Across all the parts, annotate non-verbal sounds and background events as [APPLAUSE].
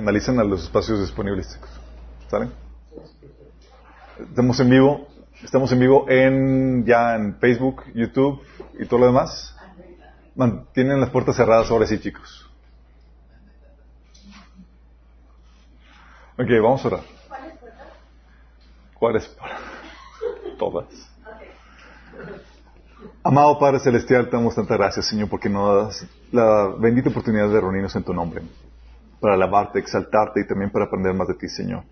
analicen a los espacios disponibles. ¿Saben? Estamos en vivo. Estamos en vivo en ya en Facebook, YouTube y todo lo demás. Mantienen las puertas cerradas ahora sí, chicos. Ok, vamos a orar. ¿Cuáles puertas? ¿Cuáles? [LAUGHS] Todas. Amado Padre Celestial, te damos tanta gracias, Señor, porque nos das la bendita oportunidad de reunirnos en tu nombre, para alabarte, exaltarte y también para aprender más de ti, Señor.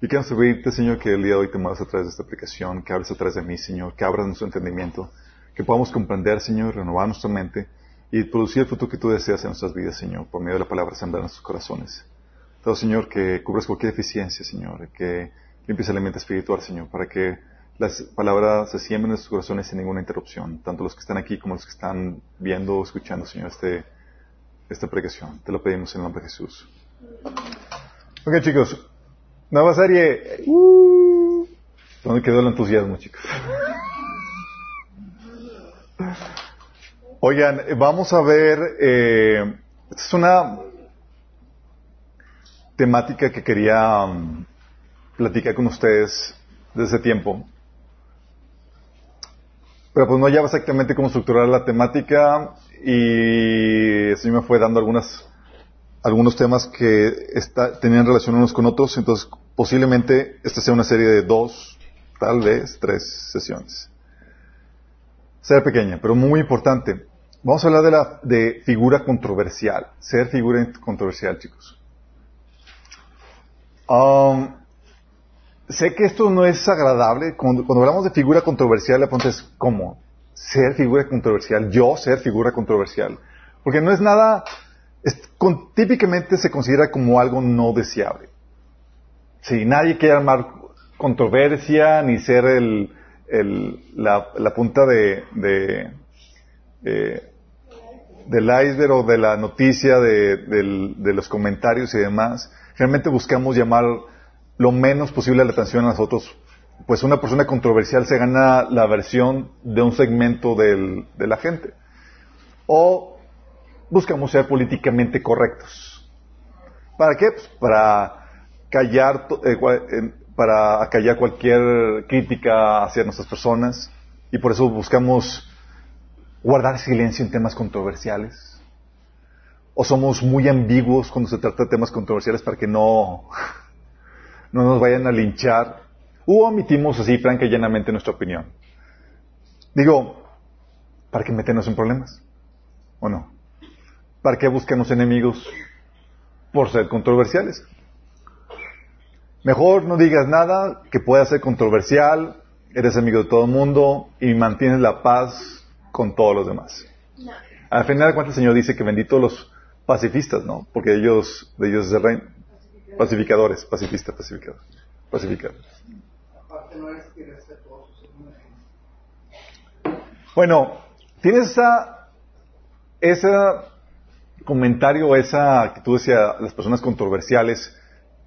Y queremos pedirte, Señor, que el día de hoy te muevas a través de esta aplicación, que hables a través de mí, Señor, que abras nuestro entendimiento, que podamos comprender, Señor, renovar nuestra mente y producir el fruto que tú deseas en nuestras vidas, Señor, por medio de la palabra sembrar en nuestros corazones. Todo, Señor, que cubras cualquier deficiencia, Señor, que limpies el alimento espiritual, Señor, para que las palabras se siembren en nuestros corazones sin ninguna interrupción, tanto los que están aquí como los que están viendo o escuchando, Señor, este, esta predicación. Te lo pedimos en el nombre de Jesús. Ok, chicos, Nueva serie. ¿Dónde quedó el entusiasmo, chicos? Oigan, vamos a ver. Eh, esta es una temática que quería um, platicar con ustedes desde tiempo. Pero pues no ya exactamente cómo estructurar la temática y eso me fue dando algunas algunos temas que tenían relación unos con otros, entonces posiblemente esta sea una serie de dos, tal vez tres sesiones. Ser pequeña, pero muy importante. Vamos a hablar de la de figura controversial, ser figura controversial, chicos. Um, sé que esto no es agradable. Cuando, hablamos de figura controversial, la pregunta es ¿cómo? Ser figura controversial, yo ser figura controversial. Porque no es nada típicamente se considera como algo no deseable. Si nadie quiere armar controversia ni ser el, la, punta de, de del iceberg o de la noticia, de, de, los comentarios y demás. Realmente buscamos llamar lo menos posible la atención a nosotros. Pues una persona controversial se gana la versión de un segmento de la gente. O buscamos ser políticamente correctos. ¿Para qué? Pues para callar, eh, para acallar cualquier crítica hacia nuestras personas y por eso buscamos guardar silencio en temas controversiales. O somos muy ambiguos cuando se trata de temas controversiales para que no, no nos vayan a linchar. O omitimos así franca y llanamente nuestra opinión. Digo, ¿para qué meternos en problemas? ¿O no? ¿Para qué buscamos enemigos por ser controversiales? Mejor no digas nada que pueda ser controversial, eres amigo de todo el mundo y mantienes la paz con todos los demás. Al final de cuentas el Señor dice que bendito los pacifistas, ¿no? Porque ellos, de ellos es el reino. Pacificadores, pacifistas, pacificadores. Pacificadores. Bueno, tienes esa, esa comentario, esa actitud hacia las personas controversiales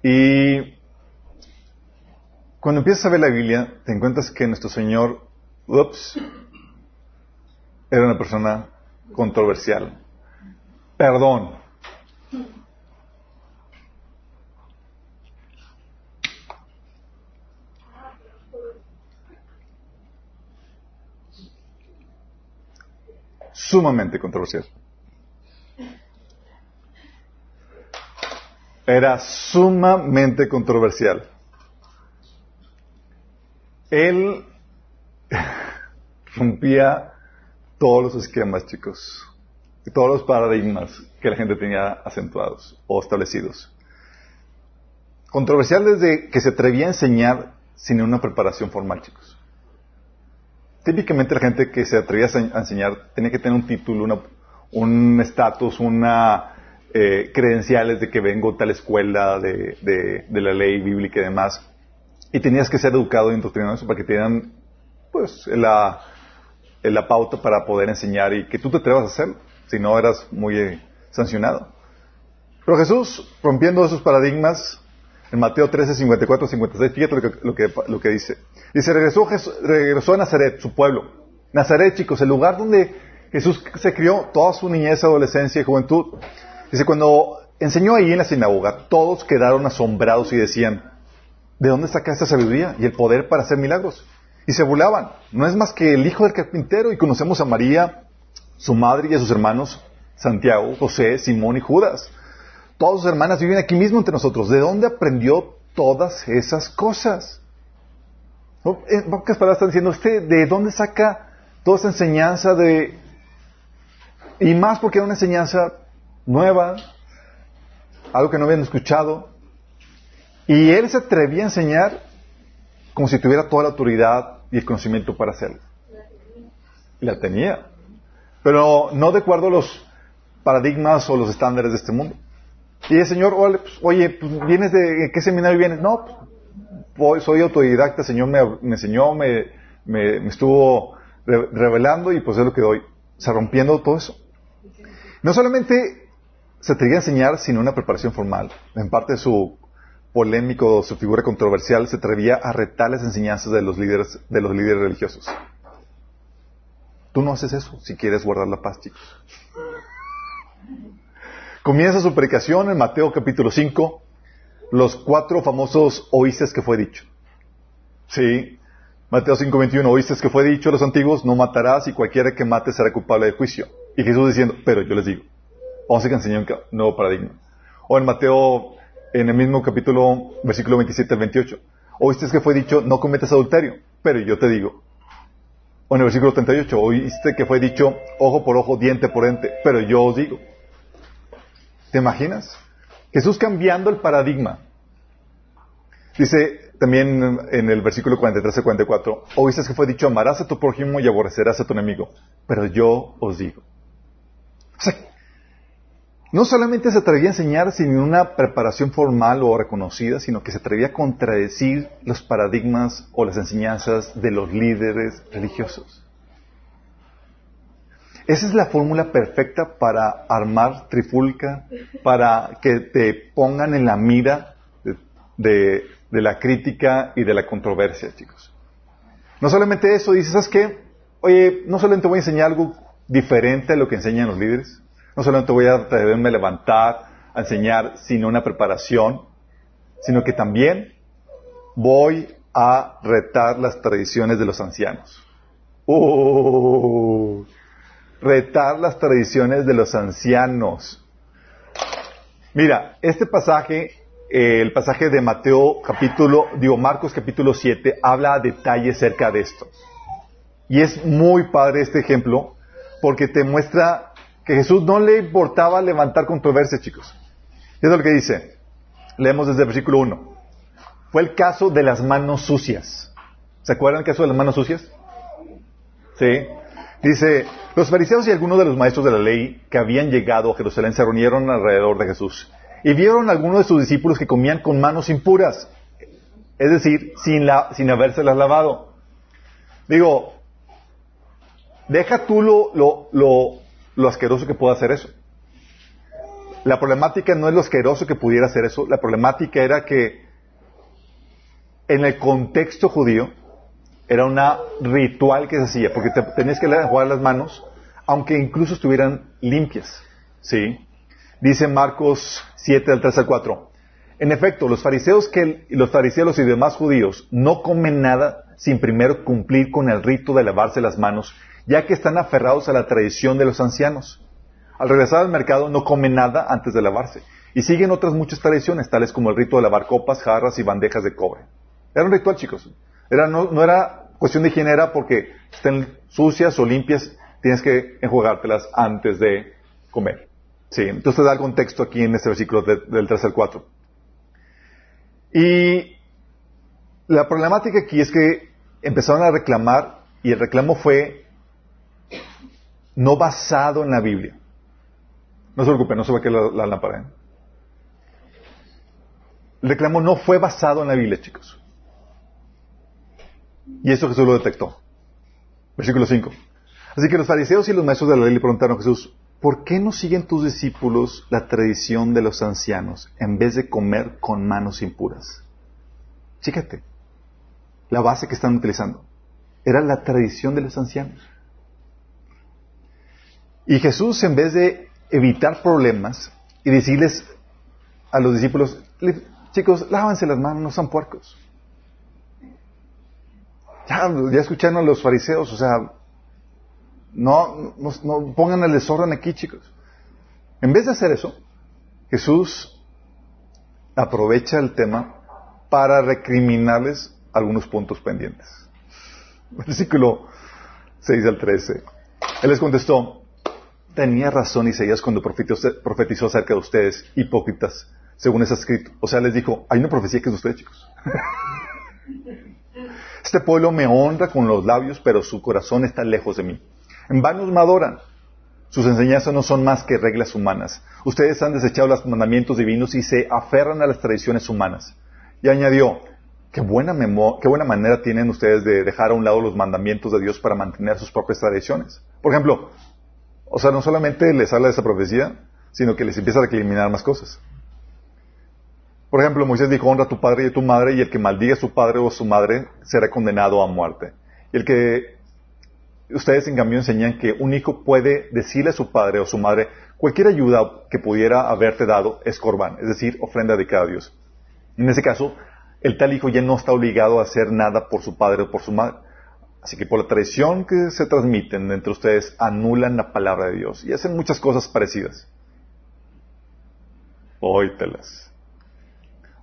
y cuando empiezas a ver la Biblia te encuentras que nuestro Señor, ups, era una persona controversial. Perdón. Sumamente controversial. era sumamente controversial. Él [LAUGHS] rompía todos los esquemas, chicos, y todos los paradigmas que la gente tenía acentuados o establecidos. Controversial desde que se atrevía a enseñar sin una preparación formal, chicos. Típicamente la gente que se atrevía a enseñar tenía que tener un título, un estatus, una eh, credenciales de que vengo tal escuela de, la ley bíblica y demás. Y tenías que ser educado y indoctrinado eso para que te pues, la, la pauta para poder enseñar y que tú te atrevas a hacerlo. Si no, eras muy eh, sancionado. Pero Jesús, rompiendo esos paradigmas, en Mateo 13, 54, 56, fíjate lo que, lo que, lo que dice. Dice, regresó, regresó a Nazaret, su pueblo. Nazaret, chicos, el lugar donde Jesús se crió toda su niñez, adolescencia y juventud. Dice, cuando enseñó ahí en la sinagoga, todos quedaron asombrados y decían, ¿de dónde saca esta sabiduría y el poder para hacer milagros? Y se burlaban. No es más que el hijo del carpintero y conocemos a María, su madre y a sus hermanos, Santiago, José, Simón y Judas. Todas sus hermanas viven aquí mismo entre nosotros. ¿De dónde aprendió todas esas cosas? En pocas palabras están diciendo, ¿usted de dónde saca toda esa enseñanza de... Y más porque era una enseñanza nueva, algo que no habían escuchado. Y él se atrevía a enseñar como si tuviera toda la autoridad y el conocimiento para hacerlo. La tenía. Pero no de acuerdo a los paradigmas o los estándares de este mundo. Y el Señor, oye, pues, ¿vienes de qué seminario vienes? No, pues, soy autodidacta, el Señor me, enseñó, me, estuvo revelando y pues es lo que doy. O sea, rompiendo todo eso. No solamente se atrevía a enseñar sin una preparación formal. En parte su polémico, su figura controversial, se atrevía a retar las enseñanzas de los líderes, de los líderes religiosos. Tú no haces eso si quieres guardar la paz, chicos. Comienza su predicación en Mateo capítulo 5, los cuatro famosos oístes que fue dicho. Sí, Mateo 5, 21, oíste que fue dicho a los antiguos, no matarás y cualquiera que mate será culpable de juicio. Y Jesús diciendo, pero yo les digo, vamos a enseñar un nuevo paradigma. O en Mateo, en el mismo capítulo, versículo 27 al 28, oíste que fue dicho, no cometas adulterio, pero yo te digo. O en el versículo 38, oíste que fue dicho, ojo por ojo, diente por diente, pero yo os digo. ¿Te imaginas? Jesús cambiando el paradigma. Dice también en el versículo 43 y 44, oíste que fue dicho, amarás a tu prójimo y aborrecerás a tu enemigo, pero yo os digo. O sea, no solamente se atrevía a enseñar sin una preparación formal o reconocida, sino que se atrevía a contradecir los paradigmas o las enseñanzas de los líderes religiosos. Esa es la fórmula perfecta para armar trifulca, para que te pongan en la mira de, la crítica y de la controversia, chicos. No solamente eso, dices, ¿sabes qué? Oye, no solamente voy a enseñar algo diferente a lo que enseñan los líderes, no solamente voy a atreverme a levantar, a enseñar sin una preparación, sino que también voy a retar las tradiciones de los ancianos. ¡Uh! Retar las tradiciones de los ancianos. Mira, este pasaje, eh, el pasaje de Mateo capítulo, digo Marcos capítulo 7, habla a detalle cerca de esto. Y es muy padre este ejemplo porque te muestra que Jesús no le importaba levantar controversia, chicos. Es lo que dice. Leemos desde el versículo 1. Fue el caso de las manos sucias. ¿Se acuerdan el caso de las manos sucias? Sí. Dice, los fariseos y algunos de los maestros de la ley que habían llegado a Jerusalén se reunieron alrededor de Jesús y vieron a algunos de sus discípulos que comían con manos impuras, es decir, sin, la, sin habérselas lavado. Digo, deja tú lo, lo, lo, lo asqueroso que pueda hacer eso. La problemática no es lo asqueroso que pudiera hacer eso, la problemática era que en el contexto judío, era un ritual que se hacía, porque te, tenías que jugar las manos, aunque incluso estuvieran limpias. ¿Sí? Dice Marcos 7, del 3 al 4. En efecto, los fariseos, que, los fariseos y demás judíos no comen nada sin primero cumplir con el rito de lavarse las manos, ya que están aferrados a la tradición de los ancianos. Al regresar al mercado no comen nada antes de lavarse. Y siguen otras muchas tradiciones, tales como el rito de lavar copas, jarras y bandejas de cobre. Era un ritual, chicos. Era, no, era cuestión de higiene, era porque estén sucias o limpias, tienes que enjuagártelas antes de comer. Sí, entonces da el contexto aquí en este versículo del 3 al 4. Y la problemática aquí es que empezaron a reclamar y el reclamo fue no basado en la Biblia. No se preocupen, no se va a quedar la, lámpara. ¿eh? El reclamo no fue basado en la Biblia, chicos. Y eso Jesús lo detectó. Versículo 5. Así que los fariseos y los maestros de la ley le preguntaron a Jesús, ¿por qué no siguen tus discípulos la tradición de los ancianos en vez de comer con manos impuras? Fíjate, la base que están utilizando era la tradición de los ancianos. Y Jesús, en vez de evitar problemas y decirles a los discípulos, chicos, lávanse las manos, no son puercos. Ya, ya escucharon a los fariseos, o sea, no, no, pongan el desorden aquí, chicos. En vez de hacer eso, Jesús aprovecha el tema para recriminarles algunos puntos pendientes. [LAUGHS] Versículo 6 al 13. Él les contestó, tenía razón Isaías cuando profetizó, acerca de ustedes, hipócritas, según es escrito. O sea, les dijo, hay una profecía que es de ustedes, chicos. [LAUGHS] este pueblo me honra con los labios, pero su corazón está lejos de mí. En vano me adoran. Sus enseñanzas no son más que reglas humanas. Ustedes han desechado los mandamientos divinos y se aferran a las tradiciones humanas. Y añadió, qué buena, qué buena manera tienen ustedes de dejar a un lado los mandamientos de Dios para mantener sus propias tradiciones. Por ejemplo, o sea, no solamente les habla de esa profecía, sino que les empieza a recriminar más cosas. Por ejemplo, Moisés dijo, honra a tu padre y a tu madre, y el que maldiga a su padre o a su madre será condenado a muerte. Y el que ustedes en cambio enseñan que un hijo puede decirle a su padre o su madre, cualquier ayuda que pudiera haberte dado es corbán, es decir, ofrenda dedicada a Dios. En ese caso, el tal hijo ya no está obligado a hacer nada por su padre o por su madre. Así que por la tradición que se transmiten entre ustedes, anulan la palabra de Dios y hacen muchas cosas parecidas. Óytelas.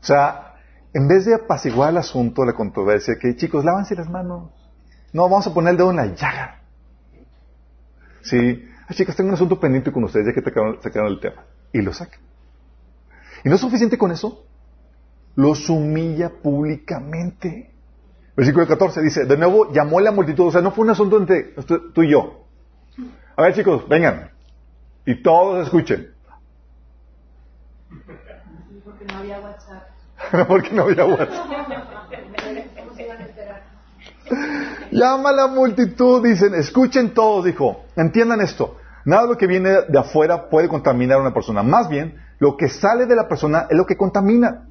O sea, en vez de apaciguar el asunto, la controversia, que chicos, lávanse las manos. No, vamos a poner el dedo en la llaga. Sí, chicas, tengo un asunto pendiente con ustedes ya que sacaron, el tema. Y lo sacan. Y no es suficiente con eso. Los humilla públicamente. Versículo 14 dice, de nuevo llamó a la multitud, o sea, no fue un asunto entre tú y yo. A ver chicos, vengan. Y todos escuchen. Porque no había WhatsApp. [LAUGHS] Porque no había WhatsApp. Llama a la multitud, dicen, escuchen todos, dijo, entiendan esto, nada de lo que viene de afuera puede contaminar a una persona, más bien lo que sale de la persona es lo que contamina.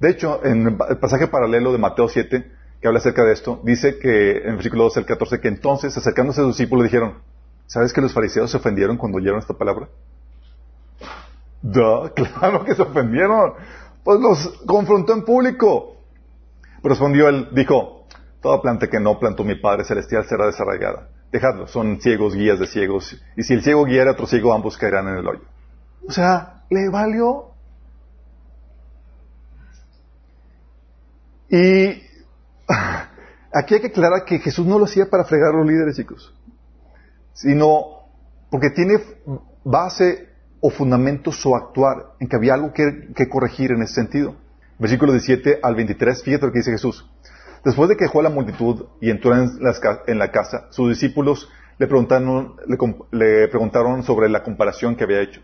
De hecho, en el pasaje paralelo de Mateo 7, que habla acerca de esto, dice que en el versículo 12 al 14, que entonces, acercándose a sus discípulos, dijeron, ¿sabes que los fariseos se ofendieron cuando oyeron esta palabra? [LAUGHS] Claro que se ofendieron. Pues los confrontó en público. Respondió él, dijo, Toda planta que no plantó mi Padre Celestial será desarraigada. Dejadlo, son ciegos, guías de ciegos. Y si el ciego guiara a otro ciego, ambos caerán en el hoyo. O sea, le valió. Y [LAUGHS] aquí hay que aclarar que Jesús no lo hacía para fregar a los líderes, chicos. Sino porque tiene base o fundamento su actuar en que había algo que, corregir en ese sentido. Versículo 17 al 23, fíjate lo que dice Jesús. Después de que dejó la multitud y entró en, la casa, sus discípulos le preguntaron, le, preguntaron sobre la comparación que había hecho.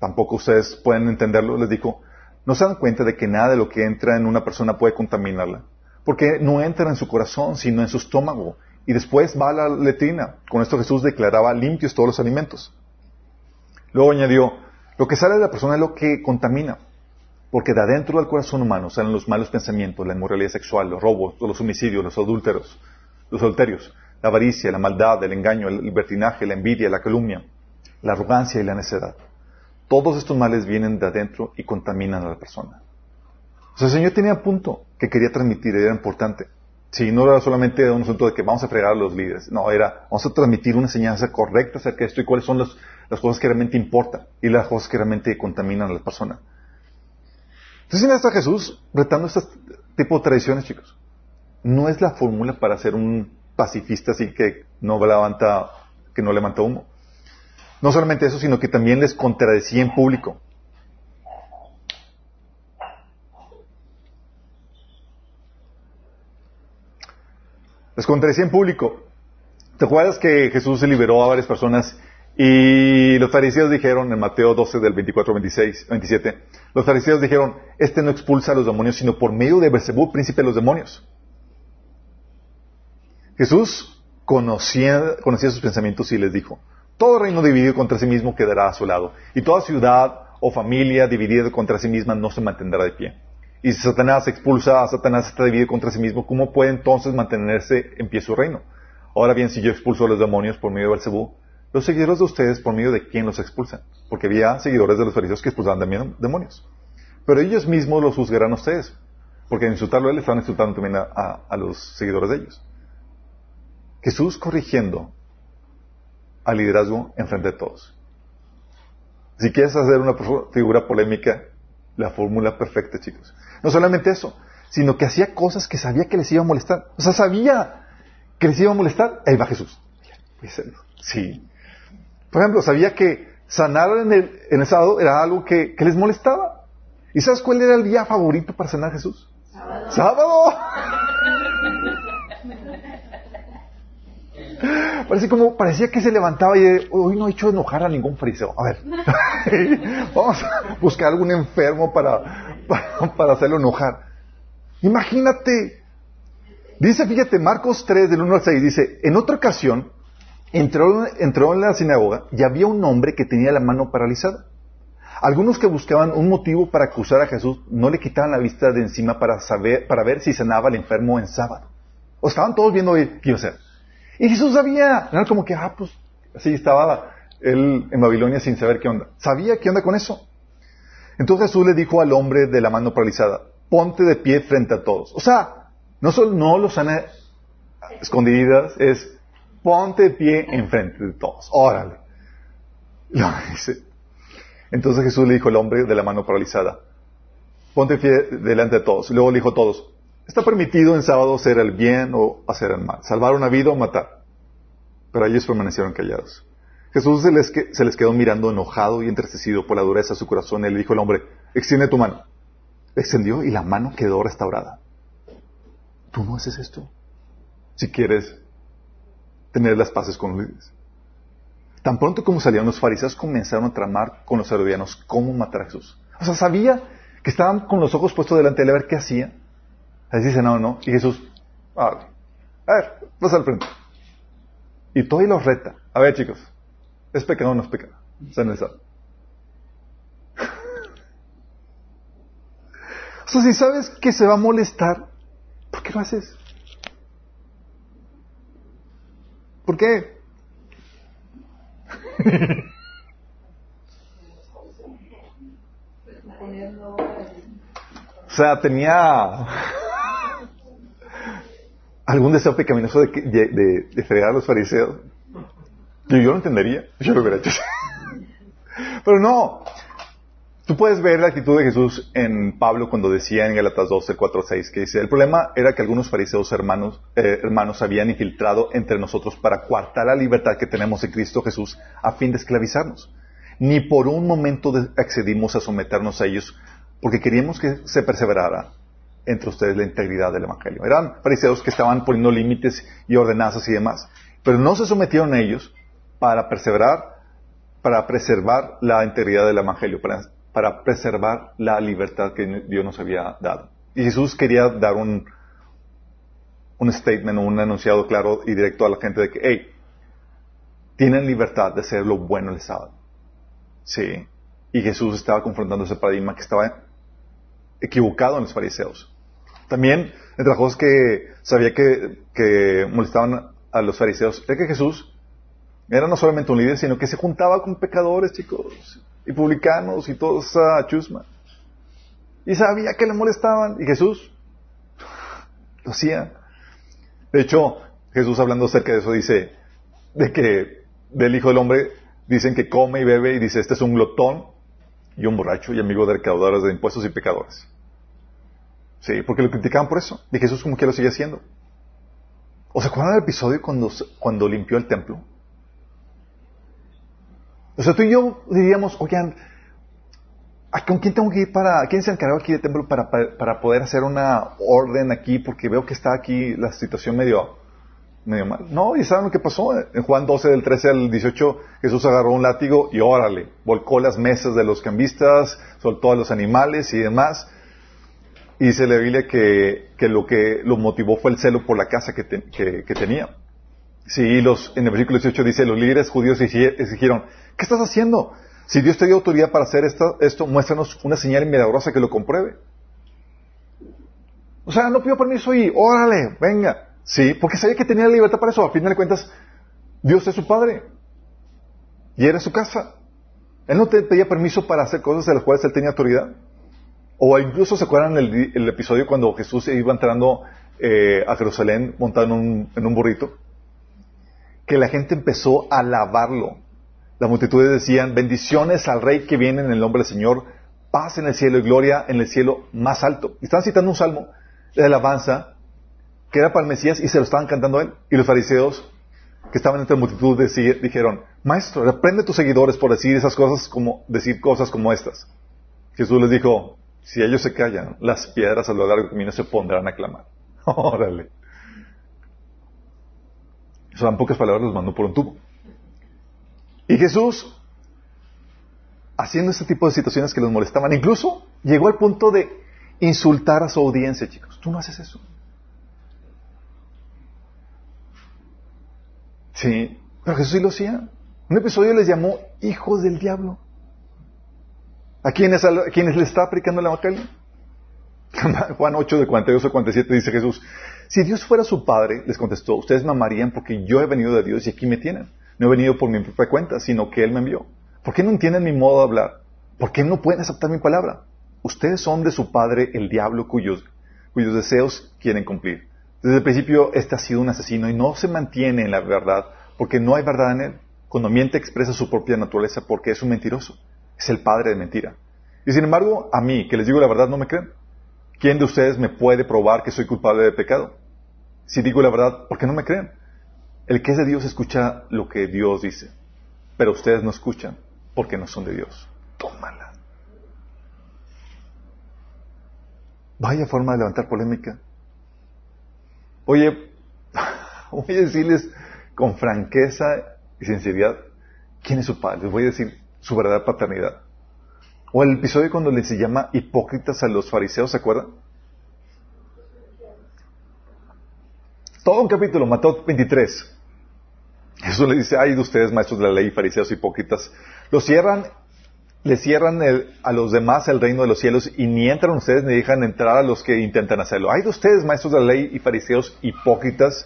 Tampoco ustedes pueden entenderlo, les dijo. No se dan cuenta de que nada de lo que entra en una persona puede contaminarla. Porque no entra en su corazón, sino en su estómago. Y después va a la letrina. Con esto Jesús declaraba limpios todos los alimentos. Luego añadió, lo que sale de la persona es lo que contamina. Porque de adentro del corazón humano salen los malos pensamientos, la inmoralidad sexual, los robos, los homicidios, los adúlteros, los adulterios, la avaricia, la maldad, el engaño, el libertinaje, la envidia, la calumnia, la arrogancia y la necedad. Todos estos males vienen de adentro y contaminan a la persona. O sea, el Señor tenía un punto que quería transmitir, era importante. Si no era solamente un asunto de que vamos a fregar a los líderes, no, era vamos a transmitir una enseñanza correcta acerca de esto y cuáles son las cosas que realmente importan y las cosas que realmente contaminan a la persona. Entonces, está Jesús retando este tipo de tradiciones, chicos. No es la fórmula para ser un pacifista así que no levanta, que no levanta humo. No solamente eso, sino que también les contradecía en público. Les contradecía en público. ¿Te acuerdas que Jesús se liberó a varias personas y los fariseos dijeron en Mateo 12 del 24 26, 27, los fariseos dijeron, este no expulsa a los demonios, sino por medio de Bersebú, príncipe de los demonios. Jesús conocía, conocía sus pensamientos y les dijo, todo reino dividido contra sí mismo quedará a su lado, y toda ciudad o familia dividida contra sí misma no se mantendrá de pie. Y si Satanás expulsa a Satanás está dividido contra sí mismo, ¿cómo puede entonces mantenerse en pie su reino? Ahora bien, si yo expulso a los demonios por medio de Bersebú, los seguidores de ustedes por medio de quién los expulsan. Porque había seguidores de los fariseos que expulsaban también demonios. Pero ellos mismos los juzgarán a ustedes. Porque en insultarlo a él le estaban insultando también a, a los seguidores de ellos. Jesús corrigiendo al liderazgo enfrente de todos. Si quieres hacer una figura polémica, la fórmula perfecta, chicos. No solamente eso, sino que hacía cosas que sabía que les iba a molestar. O sea, sabía que les iba a molestar. Ahí va Jesús. Sí. Por ejemplo, sabía que sanar en el, en el sábado era algo que, les molestaba. ¿Y sabes cuál era el día favorito para sanar a Jesús? Sábado. ¡Sábado! Parece como, parecía que se levantaba y hoy no he hecho enojar a ningún fariseo. A ver, [LAUGHS] vamos a buscar algún enfermo para, para, hacerlo enojar. Imagínate. Dice, fíjate, Marcos 3, del 1 al 6, dice, en otra ocasión, entró, en la sinagoga y había un hombre que tenía la mano paralizada. Algunos que buscaban un motivo para acusar a Jesús no le quitaban la vista de encima para ver si sanaba al enfermo en sábado. O estaban todos viendo qué iba a hacer. Y Jesús sabía, era como que, ah, pues, así estaba él en Babilonia sin saber qué onda. Sabía qué onda con eso. Entonces Jesús le dijo al hombre de la mano paralizada, ponte de pie frente a todos. O sea, no solo no los sana escondidas, es ponte de pie enfrente de todos. Órale. [LAUGHS] Entonces Jesús le dijo al hombre de la mano paralizada, ponte de pie delante de todos. Luego le dijo a todos, Está permitido en sábado hacer el bien o hacer el mal, salvar una vida o matar. Pero ellos permanecieron callados. Jesús se les, se les quedó mirando enojado y entristecido por la dureza de su corazón y le dijo al hombre, extiende tu mano. Extendió y la mano quedó restaurada. Tú no haces esto si quieres tener las paces con los líderes. Tan pronto como salieron los fariseos comenzaron a tramar con los herodianos cómo matar a Jesús. O sea, sabía que estaban con los ojos puestos delante de él a ver qué hacía Así dice, no, no. Y Jesús, a ver, a pasa al frente. Y todo y los reta. A ver, chicos, ¿es pecado o no es pecado? Se necesita. [LAUGHS] o sea, si sabes que se va a molestar, ¿por qué lo haces? ¿Por qué? [LAUGHS] o sea, tenía algún deseo pecaminoso de, de, de, fregar a los fariseos. Yo, yo lo entendería, yo lo hubiera hecho. [LAUGHS] Pero no. Tú puedes ver la actitud de Jesús en Pablo cuando decía en Galatas 12, 4, 6, que dice, el problema era que algunos fariseos hermanos, eh, hermanos habían infiltrado entre nosotros para coartar la libertad que tenemos en Cristo Jesús a fin de esclavizarnos. Ni por un momento accedimos a someternos a ellos porque queríamos que se perseverara entre ustedes la integridad del Evangelio. Eran fariseos que estaban poniendo límites y ordenanzas y demás, pero no se sometieron a ellos para perseverar, para preservar la integridad del Evangelio, para, para preservar la libertad que Dios nos había dado. Y Jesús quería dar un, un statement, un enunciado claro y directo a la gente de que, hey, tienen libertad de hacer lo bueno el sábado. Sí. Y Jesús estaba confrontando ese paradigma que estaba equivocado en los fariseos. También, entre las cosas que sabía que, molestaban a los fariseos, es que Jesús era no solamente un líder, sino que se juntaba con pecadores, chicos, y publicanos y toda esa chusma. Y sabía que le molestaban, y Jesús lo hacía. De hecho, Jesús hablando acerca de eso dice, de que del Hijo del Hombre dicen que come y bebe, y dice, este es un glotón y un borracho y amigo de recaudadores de impuestos y pecadores. Sí, porque lo criticaban por eso. Y Jesús como que lo sigue haciendo. ¿O se acuerdan del episodio cuando, cuando limpió el templo? O sea, tú y yo diríamos, oigan, ¿con quién tengo que ir para, quién se encargado aquí del templo para, para, poder hacer una orden aquí? Porque veo que está aquí la situación medio, medio mal. No, y ¿saben lo que pasó? En Juan 12, del 13 al 18, Jesús agarró un látigo y órale, volcó las mesas de los cambistas, soltó a los animales y demás. Y dice la Biblia que, lo que lo motivó fue el celo por la casa que, tenía. Sí, los, en el versículo 18 dice, los líderes judíos exigieron, ¿qué estás haciendo? Si Dios te dio autoridad para hacer esto, esto muéstranos una señal milagrosa que lo compruebe. O sea, no pido permiso y órale, venga. Sí, porque sabía que tenía libertad para eso. A fin de cuentas, Dios es su padre. Y era su casa. Él no te pedía permiso para hacer cosas de las cuales él tenía autoridad. O incluso se acuerdan el, el episodio cuando Jesús iba entrando eh, a Jerusalén montado en un, en un burrito, que la gente empezó a alabarlo. Las multitudes decían, bendiciones al rey que viene en el nombre del Señor, paz en el cielo y gloria en el cielo más alto. Y estaban citando un salmo de alabanza que era para el Mesías y se lo estaban cantando a él. Y los fariseos que estaban entre la multitud dijeron, maestro, reprende a tus seguidores por decir esas cosas como, decir cosas como estas. Jesús les dijo, si ellos se callan, las piedras a lo largo del camino se pondrán a clamar. [LAUGHS] Órale. Eso en pocas palabras los mandó por un tubo. Y Jesús, haciendo este tipo de situaciones que los molestaban, incluso llegó al punto de insultar a su audiencia, chicos. Tú no haces eso. Sí, pero Jesús sí lo hacía. Un episodio les llamó hijos del diablo. ¿A quienes, a quienes le está aplicando el evangelio? [LAUGHS] Juan 8 de 42 a 47 dice Jesús, si Dios fuera su padre, les contestó, ustedes me amarían porque yo he venido de Dios y aquí me tienen. No he venido por mi propia cuenta, sino que Él me envió. ¿Por qué no entienden mi modo de hablar? ¿Por qué no pueden aceptar mi palabra? Ustedes son de su padre el diablo cuyos, cuyos deseos quieren cumplir. Desde el principio este ha sido un asesino y no se mantiene en la verdad porque no hay verdad en él. Cuando miente expresa su propia naturaleza porque es un mentiroso. Es el padre de mentira. Y sin embargo, a mí, que les digo la verdad, no me creen. ¿Quién de ustedes me puede probar que soy culpable de pecado? Si digo la verdad, ¿por qué no me creen? El que es de Dios escucha lo que Dios dice, pero ustedes no escuchan porque no son de Dios. Tómala. Vaya forma de levantar polémica. Oye, [LAUGHS] voy a decirles con franqueza y sinceridad quién es su padre. Les voy a decir su verdadera paternidad. O el episodio cuando les llama hipócritas a los fariseos, ¿se acuerdan? Todo un capítulo, Mateo 23. Jesús le dice, ay de ustedes, maestros de la ley, fariseos hipócritas, los cierran, le cierran a los demás el reino de los cielos y ni entran ustedes ni dejan entrar a los que intentan hacerlo. Ay de ustedes, maestros de la ley y fariseos hipócritas,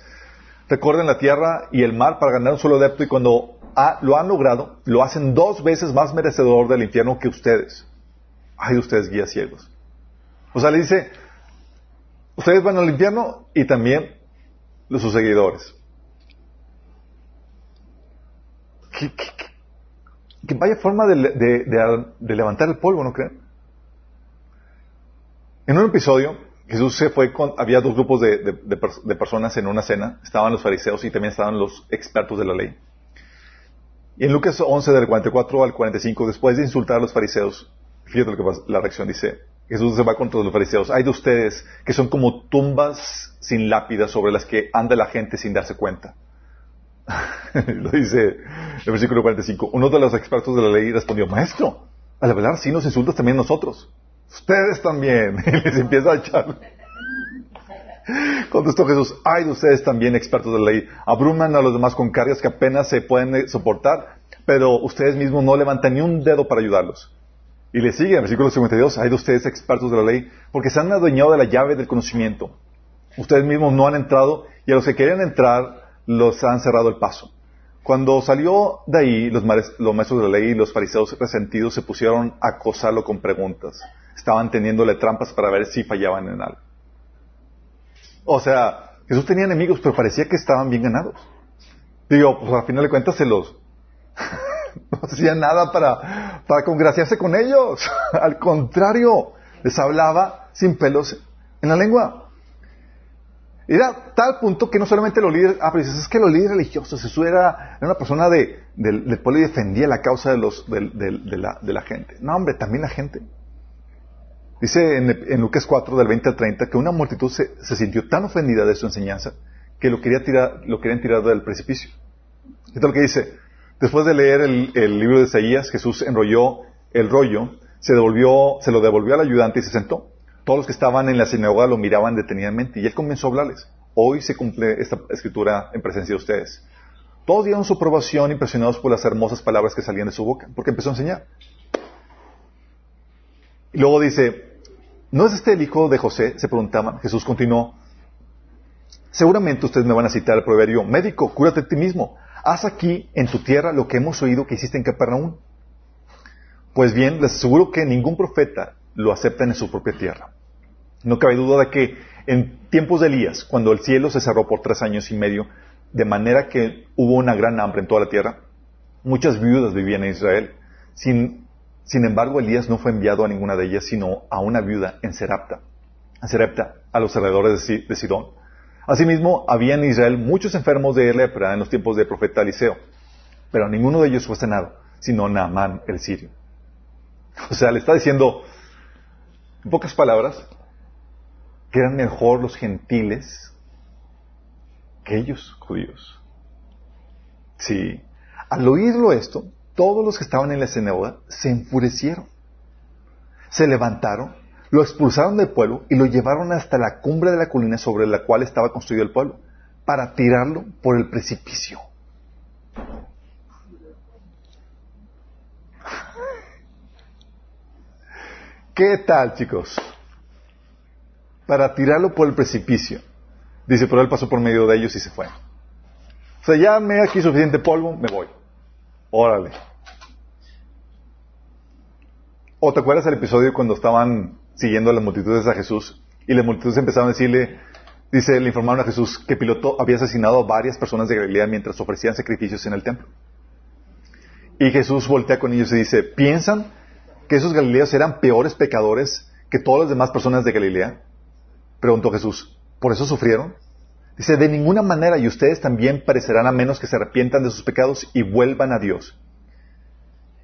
recorren la tierra y el mar para ganar un solo adepto y cuando lo han logrado, lo hacen dos veces más merecedor del infierno que ustedes. Ay de ustedes, guías ciegos. O sea, le dice, ustedes van al infierno y también los sus seguidores. ¿Qué, vaya forma de, levantar el polvo, ¿no creen? En un episodio, Jesús se fue con, había dos grupos de, personas en una cena, estaban los fariseos y también estaban los expertos de la ley. Y en Lucas 11, del 44 al 45, después de insultar a los fariseos, fíjate lo que pasa, la reacción dice, Jesús se va contra los fariseos. Hay de ustedes que son como tumbas sin lápidas sobre las que anda la gente sin darse cuenta. [LAUGHS] lo dice el versículo 45. Uno de los expertos de la ley respondió, maestro, al hablar sí nos insultas también nosotros. Ustedes también. [LAUGHS] Y les empieza a echar. Contestó Jesús, ay de ustedes también, expertos de la ley, abruman a los demás con cargas que apenas se pueden soportar, pero ustedes mismos no levantan ni un dedo para ayudarlos. Y le sigue en versículo 52, hay de ustedes expertos de la ley, porque se han adueñado de la llave del conocimiento. Ustedes mismos no han entrado y a los que querían entrar los han cerrado el paso. Cuando salió de ahí, los, maestros de la ley y los fariseos resentidos se pusieron a acosarlo con preguntas. Estaban teniéndole trampas para ver si fallaban en algo. O sea, Jesús tenía enemigos, pero parecía que estaban bien ganados. Digo, pues al final de cuentas se los... [LAUGHS] no hacía nada para, para congraciarse con ellos. [LAUGHS] al contrario, les hablaba sin pelos en la lengua. Era tal punto que no solamente los líderes, ah, pero es que los líderes religiosos, Jesús era, una persona de, del, pueblo y defendía la causa de, los, de, la, de la gente. No, hombre, también la gente. Dice en, Lucas 4, del 20 al 30, que una multitud se, sintió tan ofendida de su enseñanza que lo, quería tirar, lo querían tirar del precipicio. Esto es lo que dice. Después de leer el, libro de Isaías, Jesús enrolló el rollo, se lo devolvió al ayudante y se sentó. Todos los que estaban en la sinagoga lo miraban detenidamente y él comenzó a hablarles. Hoy se cumple esta escritura en presencia de ustedes. Todos dieron su aprobación impresionados por las hermosas palabras que salían de su boca, porque empezó a enseñar. Y luego dice, ¿no es este el hijo de José? Se preguntaban. Jesús continuó, seguramente ustedes me van a citar el proverbio, médico, cúrate a ti mismo. Haz aquí en tu tierra lo que hemos oído que hiciste en Capernaum. Pues bien, les aseguro que ningún profeta lo acepta en su propia tierra. No cabe duda de que en tiempos de Elías, cuando el cielo se cerró por tres años y medio, de manera que hubo una gran hambre en toda la tierra, muchas viudas vivían en Israel. Sin, sin embargo, Elías no fue enviado a ninguna de ellas, sino a una viuda en Serapta, en Serepta, a los alrededores de, de Sidón. Asimismo, había en Israel muchos enfermos de lepra en los tiempos del profeta Eliseo, pero ninguno de ellos fue sanado, sino Naamán el sirio. O sea, le está diciendo, en pocas palabras, que eran mejor los gentiles que ellos, judíos. Sí. Al oírlo esto, todos los que estaban en la sinagoga se enfurecieron. Se levantaron, lo expulsaron del pueblo y lo llevaron hasta la cumbre de la colina sobre la cual estaba construido el pueblo, para tirarlo por el precipicio. ¿Qué tal, chicos? Para tirarlo por el precipicio. Dice, pero él pasó por medio de ellos y se fue. O sea, ya me aquí suficiente polvo, me voy. Órale. ¿O te acuerdas el episodio cuando estaban siguiendo a las multitudes a Jesús y las multitudes empezaron a decirle, dice, le informaron a Jesús que Piloto había asesinado a varias personas de Galilea mientras ofrecían sacrificios en el templo. Y Jesús voltea con ellos y dice, ¿piensan que esos galileos eran peores pecadores que todas las demás personas de Galilea? Preguntó Jesús, ¿por eso sufrieron? Dice, de ninguna manera y ustedes también parecerán a menos que se arrepientan de sus pecados y vuelvan a Dios.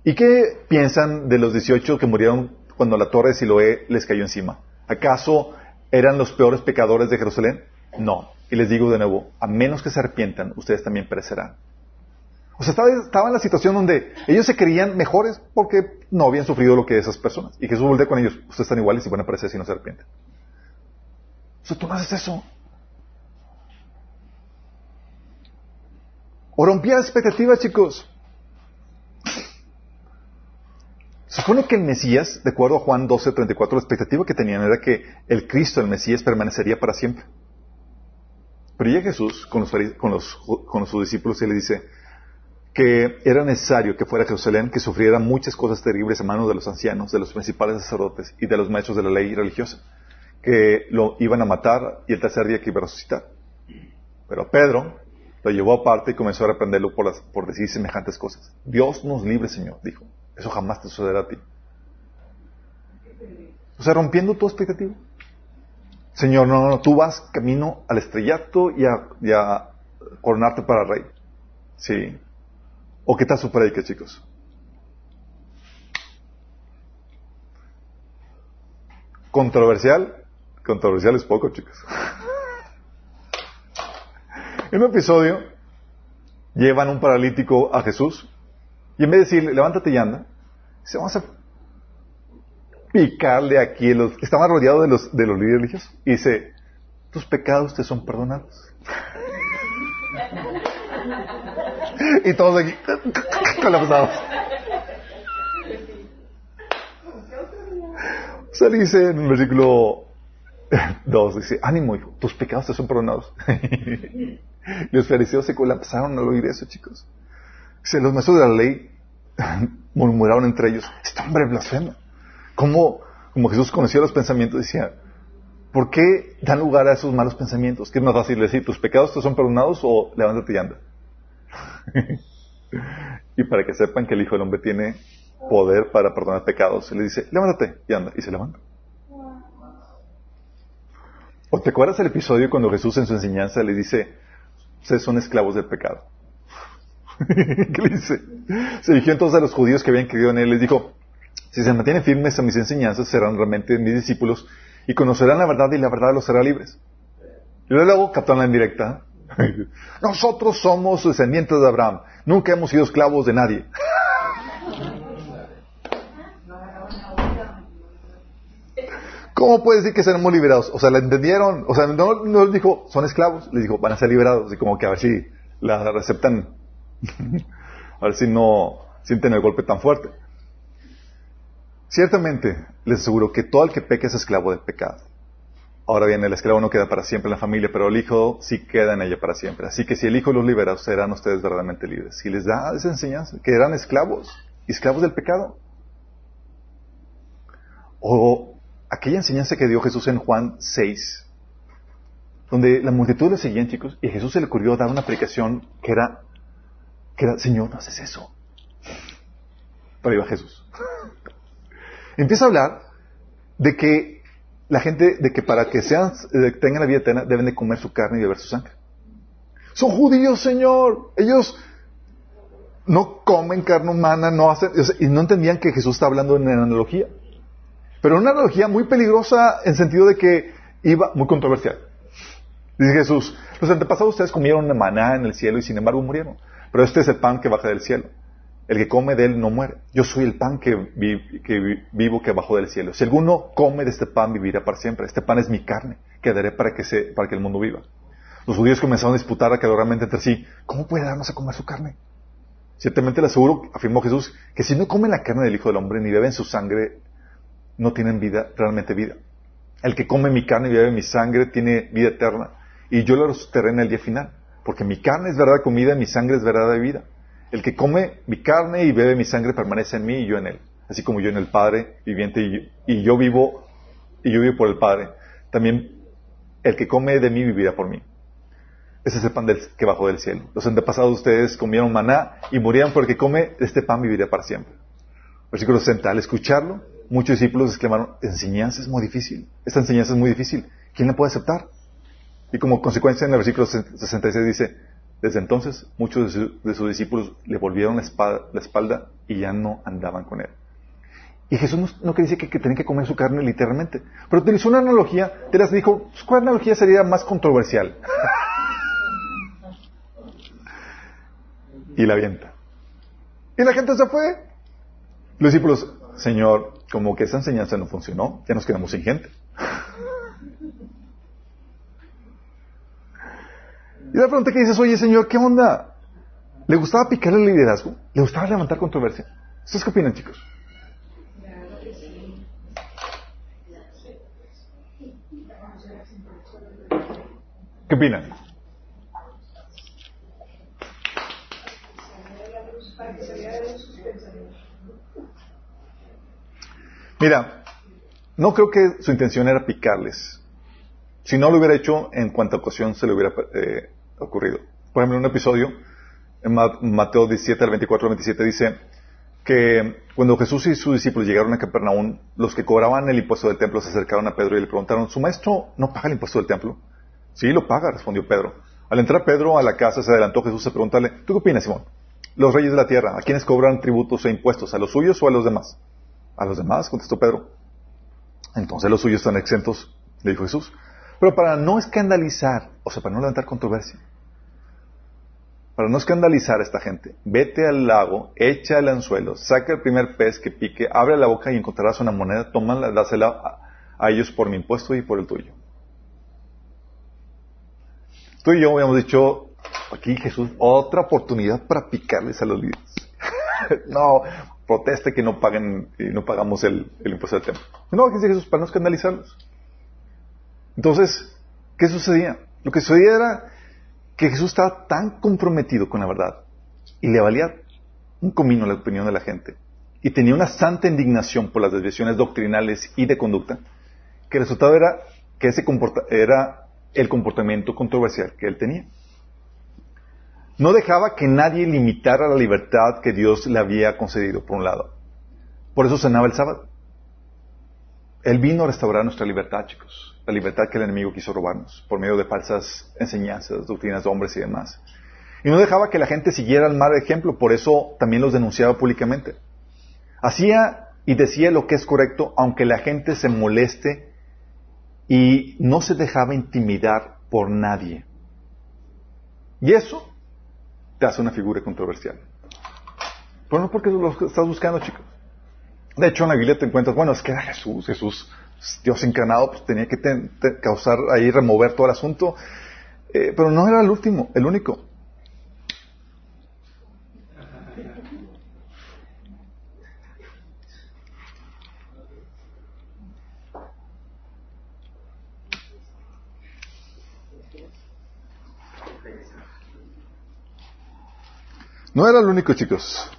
¿Y qué piensan de los 18 que murieron cuando la torre de Siloé les cayó encima? ¿Acaso eran los peores pecadores de Jerusalén? No. Y les digo de nuevo, a menos que se arrepientan, ustedes también perecerán. O sea, estaba, en la situación donde ellos se creían mejores porque no habían sufrido lo que esas personas. Y Jesús voltea con ellos, ustedes están iguales y van a perecer si no se arrepienten. O sea, tú no haces eso. O rompía expectativas, chicos. Supone que el Mesías, de acuerdo a Juan 12, 34, la expectativa que tenían era que el Cristo, el Mesías, permanecería para siempre. Pero llega Jesús con los, con los, con sus discípulos y le dice que era necesario que fuera a Jerusalén, que sufriera muchas cosas terribles a manos de los ancianos, de los principales sacerdotes y de los maestros de la ley religiosa, que lo iban a matar y el tercer día que iba a resucitar. Pero Pedro lo llevó aparte y comenzó a reprenderlo por, por decir semejantes cosas. Dios nos libre, Señor, dijo. Eso jamás te sucederá a ti. O sea, rompiendo tu expectativa. Señor, no, no, tú vas camino al estrellato y a, coronarte para rey. Sí. ¿O qué tal su chicos? Controversial. Controversial es poco, chicos. [LAUGHS] en un episodio, llevan un paralítico a Jesús y en vez de decirle, levántate y anda, dice, vamos a picarle aquí. Los, estaba rodeado de los, de los líderes religiosos. Y dice, tus pecados te son perdonados. [LAUGHS] y todos aquí [LAUGHS] colapsados. O sea, dice en el versículo 2, dice, ánimo, hijo, tus pecados te son perdonados. [LAUGHS] los fariseos se colapsaron al oír eso, chicos. Los maestros de la ley [LAUGHS] murmuraron entre ellos, este hombre blasfema. Como, como Jesús conocía los pensamientos, decía, ¿por qué dan lugar a esos malos pensamientos? ¿Qué es más fácil decir, tus pecados te son perdonados o levántate y anda? [LAUGHS] y para que sepan que el Hijo del Hombre tiene poder para perdonar pecados, se le dice, levántate y anda, y se levanta. ¿O te acuerdas el episodio cuando Jesús en su enseñanza le dice, ustedes son esclavos del pecado? [LAUGHS] ¿Qué le dice? Se dirigió entonces a los judíos que habían creído en él. Les dijo, si se mantienen firmes a mis enseñanzas, serán realmente mis discípulos y conocerán la verdad y la verdad los hará libres. Y luego captaron la indirecta. [LAUGHS] Nosotros somos descendientes de Abraham. Nunca hemos sido esclavos de nadie. [LAUGHS] ¿Cómo puede decir que seremos liberados? O sea, la entendieron. O sea, no, no les dijo, son esclavos. Les dijo, van a ser liberados. Y como que a ver si la aceptan a ver si no sienten el golpe tan fuerte. Ciertamente, les aseguro que todo el que peca es esclavo del pecado. Ahora bien, el esclavo no queda para siempre en la familia, pero el hijo sí queda en ella para siempre. Así que si el hijo los libera, serán ustedes verdaderamente libres. Si les da esa enseñanza, que eran esclavos, esclavos del pecado. O aquella enseñanza que dio Jesús en Juan 6, donde la multitud le seguían, chicos, y a Jesús se le ocurrió dar una aplicación que era, que era, Señor, no haces eso. Pero iba Jesús. Empieza a hablar de que la gente, de que para que sean, tengan la vida eterna, deben de comer su carne y beber su sangre. Son judíos, Señor. Ellos no comen carne humana, no hacen, y no entendían que Jesús está hablando en analogía. Pero una analogía muy peligrosa en sentido de que iba, muy controversial. Dice Jesús, los antepasados ustedes comieron maná en el cielo y sin embargo murieron. Pero este es el pan que baja del cielo. El que come de él no muere. Yo soy el pan que, vivo que bajó del cielo. Si alguno come de este pan, vivirá para siempre. Este pan es mi carne, que daré para que, se, para que el mundo viva. Los judíos comenzaron a disputar acaloradamente entre sí, ¿cómo puede darnos a comer su carne? Ciertamente le aseguro, afirmó Jesús, que si no comen la carne del Hijo del Hombre ni beben su sangre, no tienen vida, realmente vida. El que come mi carne y bebe mi sangre tiene vida eterna, y yo lo resucitaré en el día final, porque mi carne es verdad comida y mi sangre es verdad de vida. El que come mi carne y bebe mi sangre permanece en mí y yo en él. Así como yo en el Padre viviente y yo, vivo y yo vivo por el Padre. También el que come de mí vivirá por mí. Ese es el pan que bajó del cielo. Los antepasados de ustedes comieron maná y morían porque come este pan vivirá para siempre. Versículo 60. Al escucharlo, muchos discípulos exclamaron, enseñanza es muy difícil. Esta enseñanza es muy difícil. ¿Quién la puede aceptar? Y como consecuencia en el versículo 66 dice, desde entonces, muchos de, sus discípulos le volvieron la espalda, y ya no andaban con él. Y Jesús no, quería decir que, tenían que comer su carne literalmente, pero utilizó una analogía, te las dijo, pues, ¿cuál analogía sería más controversial? [LAUGHS] y la avienta. Y la gente se fue. Los discípulos, Señor, como que esa enseñanza no funcionó, ya nos quedamos sin gente. Y la pregunta que dices, oye Señor, ¿qué onda? ¿Le gustaba picar el liderazgo? ¿Le gustaba levantar controversia? ¿Ustedes qué opinan, chicos? ¿Qué opinan? Mira, no creo que su intención era picarles. Si no lo hubiera hecho, en cuanta ocasión se le hubiera eh, ocurrido. Por ejemplo, en un episodio, en Mateo 17 al 24 al 27 dice que cuando Jesús y sus discípulos llegaron a Capernaum, los que cobraban el impuesto del templo se acercaron a Pedro y le preguntaron, ¿su maestro no paga el impuesto del templo? Sí, lo paga, respondió Pedro. Al entrar Pedro a la casa, se adelantó Jesús a preguntarle, ¿tú qué opinas, Simón? Los reyes de la tierra, ¿a quiénes cobran tributos e impuestos? ¿A los suyos o a los demás? A los demás, contestó Pedro. Entonces los suyos están exentos, le dijo Jesús. Pero para no escandalizar, o sea, para no levantar controversia, para no escandalizar a esta gente, vete al lago, echa el anzuelo, saca el primer pez que pique, abre la boca y encontrarás una moneda, tómala, dásela a, ellos por mi impuesto y por el tuyo. Tú y yo habíamos dicho, aquí Jesús, otra oportunidad para picarles a los líderes. [LAUGHS] no, proteste que no paguen, y no pagamos el, impuesto del templo. No, dice Jesús, para no escandalizarlos. Entonces, ¿qué sucedía? Lo que sucedía era que Jesús estaba tan comprometido con la verdad y le valía un comino la opinión de la gente y tenía una santa indignación por las desviaciones doctrinales y de conducta, que el resultado era que ese era el comportamiento controversial que él tenía. No dejaba que nadie limitara la libertad que Dios le había concedido, por un lado. Por eso cenaba el sábado. Él vino a restaurar nuestra libertad, chicos la libertad que el enemigo quiso robarnos por medio de falsas enseñanzas, doctrinas de hombres y demás. Y no dejaba que la gente siguiera el mal ejemplo, por eso también los denunciaba públicamente. Hacía y decía lo que es correcto, aunque la gente se moleste y no se dejaba intimidar por nadie. Y eso te hace una figura controversial. Pero no porque lo estás buscando, chicos. De hecho, en la Biblia te encuentras, bueno, es que era Jesús, Jesús pues, Dios encarnado pues, tenía que causar ahí, remover todo el asunto. Eh, pero no era el último, el único. No era el único, chicos.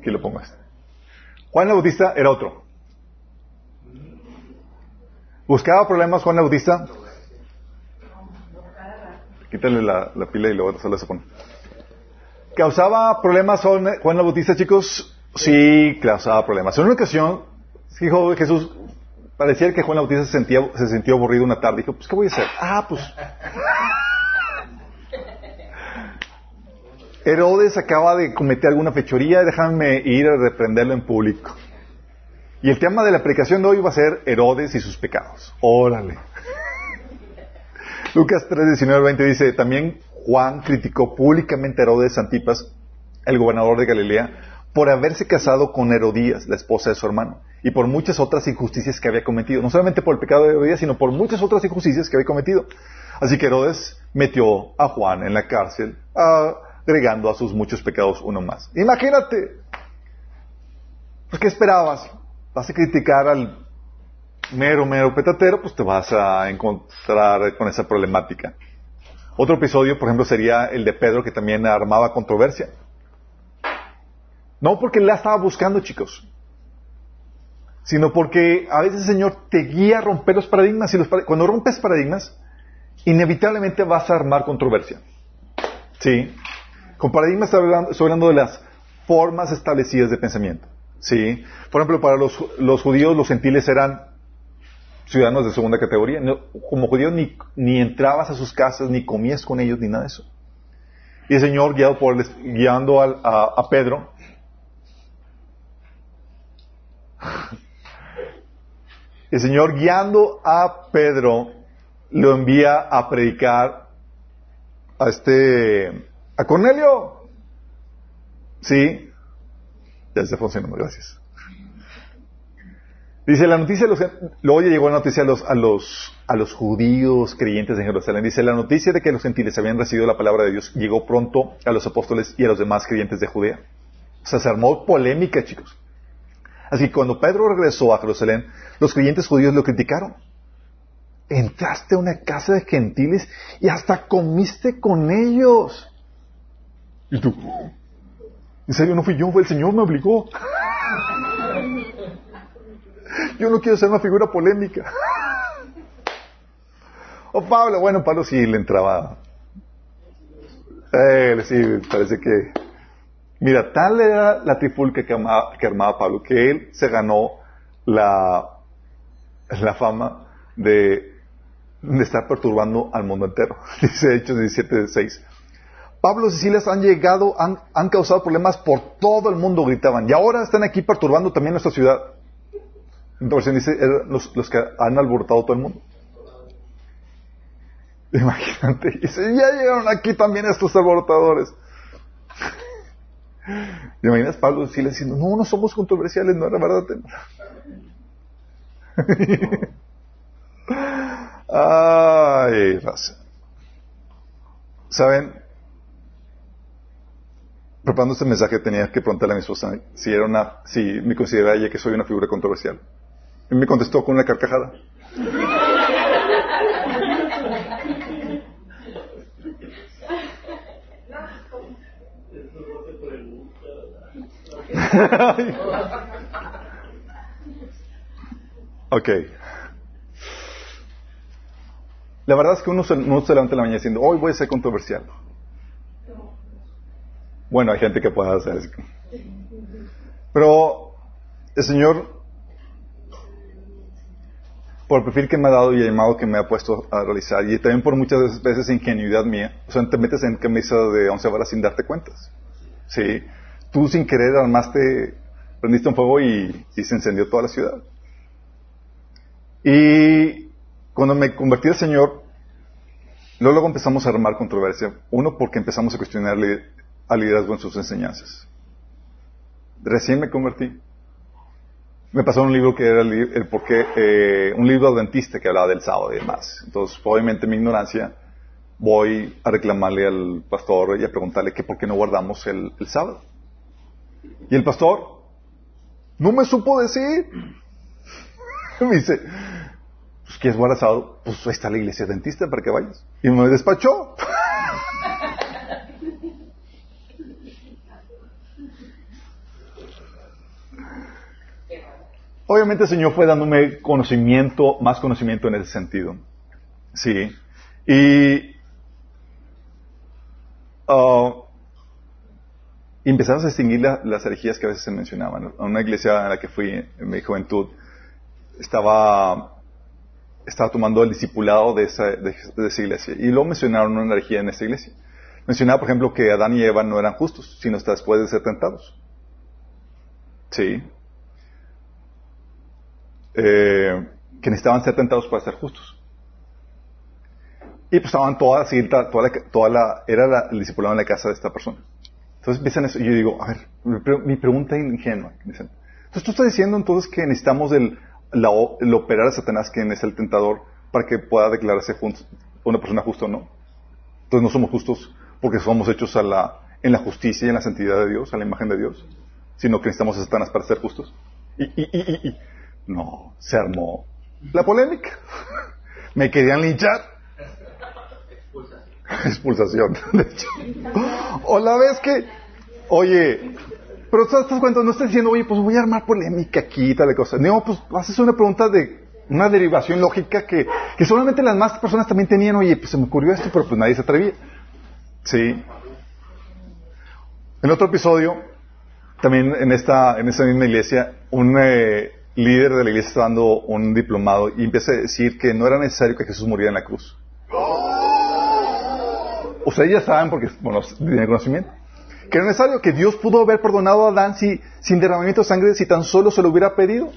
Aquí lo pongo. Este. Juan Bautista era otro. ¿Buscaba problemas Juan Bautista? Quítale la, la pila y luego se se pone. ¿Causaba problemas Juan el Bautista, chicos? Sí, causaba problemas. En una ocasión, dijo Jesús, parecía que Juan Bautista se, sentía, se sintió aburrido una tarde. Dijo, pues, ¿qué voy a hacer? Ah, pues... [LAUGHS] Herodes acaba de cometer alguna fechoría, déjame ir a reprenderlo en público. Y el tema de la predicación de hoy va a ser Herodes y sus pecados. Órale. Lucas 3, 19, 20 dice, también Juan criticó públicamente a Herodes Antipas, el gobernador de Galilea, por haberse casado con Herodías, la esposa de su hermano, y por muchas otras injusticias que había cometido. No solamente por el pecado de Herodías, sino por muchas otras injusticias que había cometido. Así que Herodes metió a Juan en la cárcel, agregando a sus muchos pecados uno más. Imagínate. Pues, ¿qué esperabas? ¿Vas a criticar al mero, mero petatero? Pues te vas a encontrar con esa problemática. Otro episodio, por ejemplo, sería el de Pedro, que también armaba controversia. No porque él la estaba buscando, chicos, sino porque a veces el Señor te guía a romper los paradigmas y los, cuando rompes paradigmas, inevitablemente vas a armar controversia. ¿Sí? Con paradigmas estoy hablando, de las formas establecidas de pensamiento. ¿Sí? Por ejemplo, para los, los judíos, los gentiles eran ciudadanos de segunda categoría. como judíos ni, ni, entrabas a sus casas, ni comías con ellos, ni nada de eso. Y el Señor, guiado por, guiando a Pedro, [LAUGHS] el Señor guiando a Pedro lo envía a predicar a este ¿A Cornelio? Sí. Ya está funcionando, gracias. Dice la noticia, los, luego ya llegó la noticia a los, a, los, a los judíos creyentes en Jerusalén. Dice, la noticia de que los gentiles habían recibido la palabra de Dios llegó pronto a los apóstoles y a los demás creyentes de Judea. O sea, se armó polémica, chicos. Así que cuando Pedro regresó a Jerusalén, los creyentes judíos lo criticaron. Entraste a una casa de gentiles y hasta comiste con ellos. Y tú, en serio, no fui yo, fue el Señor, me obligó. Yo no quiero ser una figura polémica. Oh, Pablo, bueno, Pablo sí le entraba. Eh, sí, parece que. Mira, tal era la trifulca que, que armaba Pablo que él se ganó la, la fama de, de estar perturbando al mundo entero. [LAUGHS] Dice Hechos 17, 6. Pablo y Cecilia han llegado, han, causado problemas por todo el mundo, gritaban. Y ahora están aquí perturbando también nuestra ciudad. Entonces dice, los, los que han alborotado todo el mundo. [LAUGHS] Imagínate. Dice, ya llegaron aquí también estos alborotadores. [LAUGHS] ¿Te imaginas Pablo y Silas diciendo, no, no somos controversiales, no era verdad? [LAUGHS] Ay, raza. ¿Saben? Preparando este mensaje tenía que preguntarle a mi esposa si era una, si me consideraba ella que soy una figura controversial. Y me contestó con una carcajada. [LAUGHS] ok. La verdad es que uno se, se levanta en la mañana diciendo, hoy voy a ser controversial. Bueno, hay gente que puede hacer eso. Pero el Señor, por el perfil que me ha dado y el llamado que me ha puesto a realizar, y también por muchas veces ingenuidad mía, o sea, te metes en camisa de once varas sin darte cuentas. Sí. Tú sin querer armaste, prendiste un fuego y, y se encendió toda la ciudad. Y cuando me convertí al Señor, luego empezamos a armar controversia. Uno, porque empezamos a cuestionarle al liderazgo en sus enseñanzas. Recién me convertí. Me pasó un libro que era el, porque, eh, un libro adventista que hablaba del sábado y demás. Entonces, obviamente, mi ignorancia, voy a reclamarle al pastor y a preguntarle que por qué no guardamos el, el sábado. Y el pastor no me supo decir. [LAUGHS] me dice, pues ¿quieres guardar sábado? Pues ahí está la iglesia adventista para que vayas. Y me despachó. [LAUGHS] Obviamente el Señor fue dándome conocimiento, más conocimiento en ese sentido. Sí. Y, y empezamos a distinguir las herejías que a veces se mencionaban. Una iglesia a la que fui en mi juventud, estaba, estaba tomando el discipulado de esa, de, esa iglesia. Y luego mencionaron una herejía en esa iglesia. Mencionaba, por ejemplo, que Adán y Eva no eran justos, sino hasta después de ser tentados. Sí. Eh, que necesitaban ser tentados para ser justos. Y pues estaban todas, toda la, toda la, era el discipulado en la casa de esta persona. Entonces empiezan eso, y yo digo, a ver, mi pregunta ingenua. Dicen, entonces tú estás diciendo entonces que necesitamos el, el operar a Satanás, quien es el tentador, para que pueda declararse una persona justa o no. Entonces no somos justos porque somos hechos a la, en la justicia y en la santidad de Dios, a la imagen de Dios, sino que necesitamos a Satanás para ser justos. Y, y, y, y no, se armó la polémica. [LAUGHS] Me querían linchar. Expulsación. [LAUGHS] de hecho. O la vez que, oye, pero te das cuenta, no estás diciendo, oye, pues voy a armar polémica aquí, tal cosa. No, pues haces una pregunta de una derivación lógica que, que solamente las más personas también tenían, oye, pues se me ocurrió esto, pero pues nadie se atrevía. Sí. En otro episodio, también en esta, en esa misma iglesia, un eh, líder de la iglesia está dando un diplomado y empieza a decir que no era necesario que Jesús muriera en la cruz. O sea, ya saben porque, bueno, tienen conocimiento. Que era necesario que Dios pudo haber perdonado a Adán si, sin derramamiento de sangre si tan solo se lo hubiera pedido.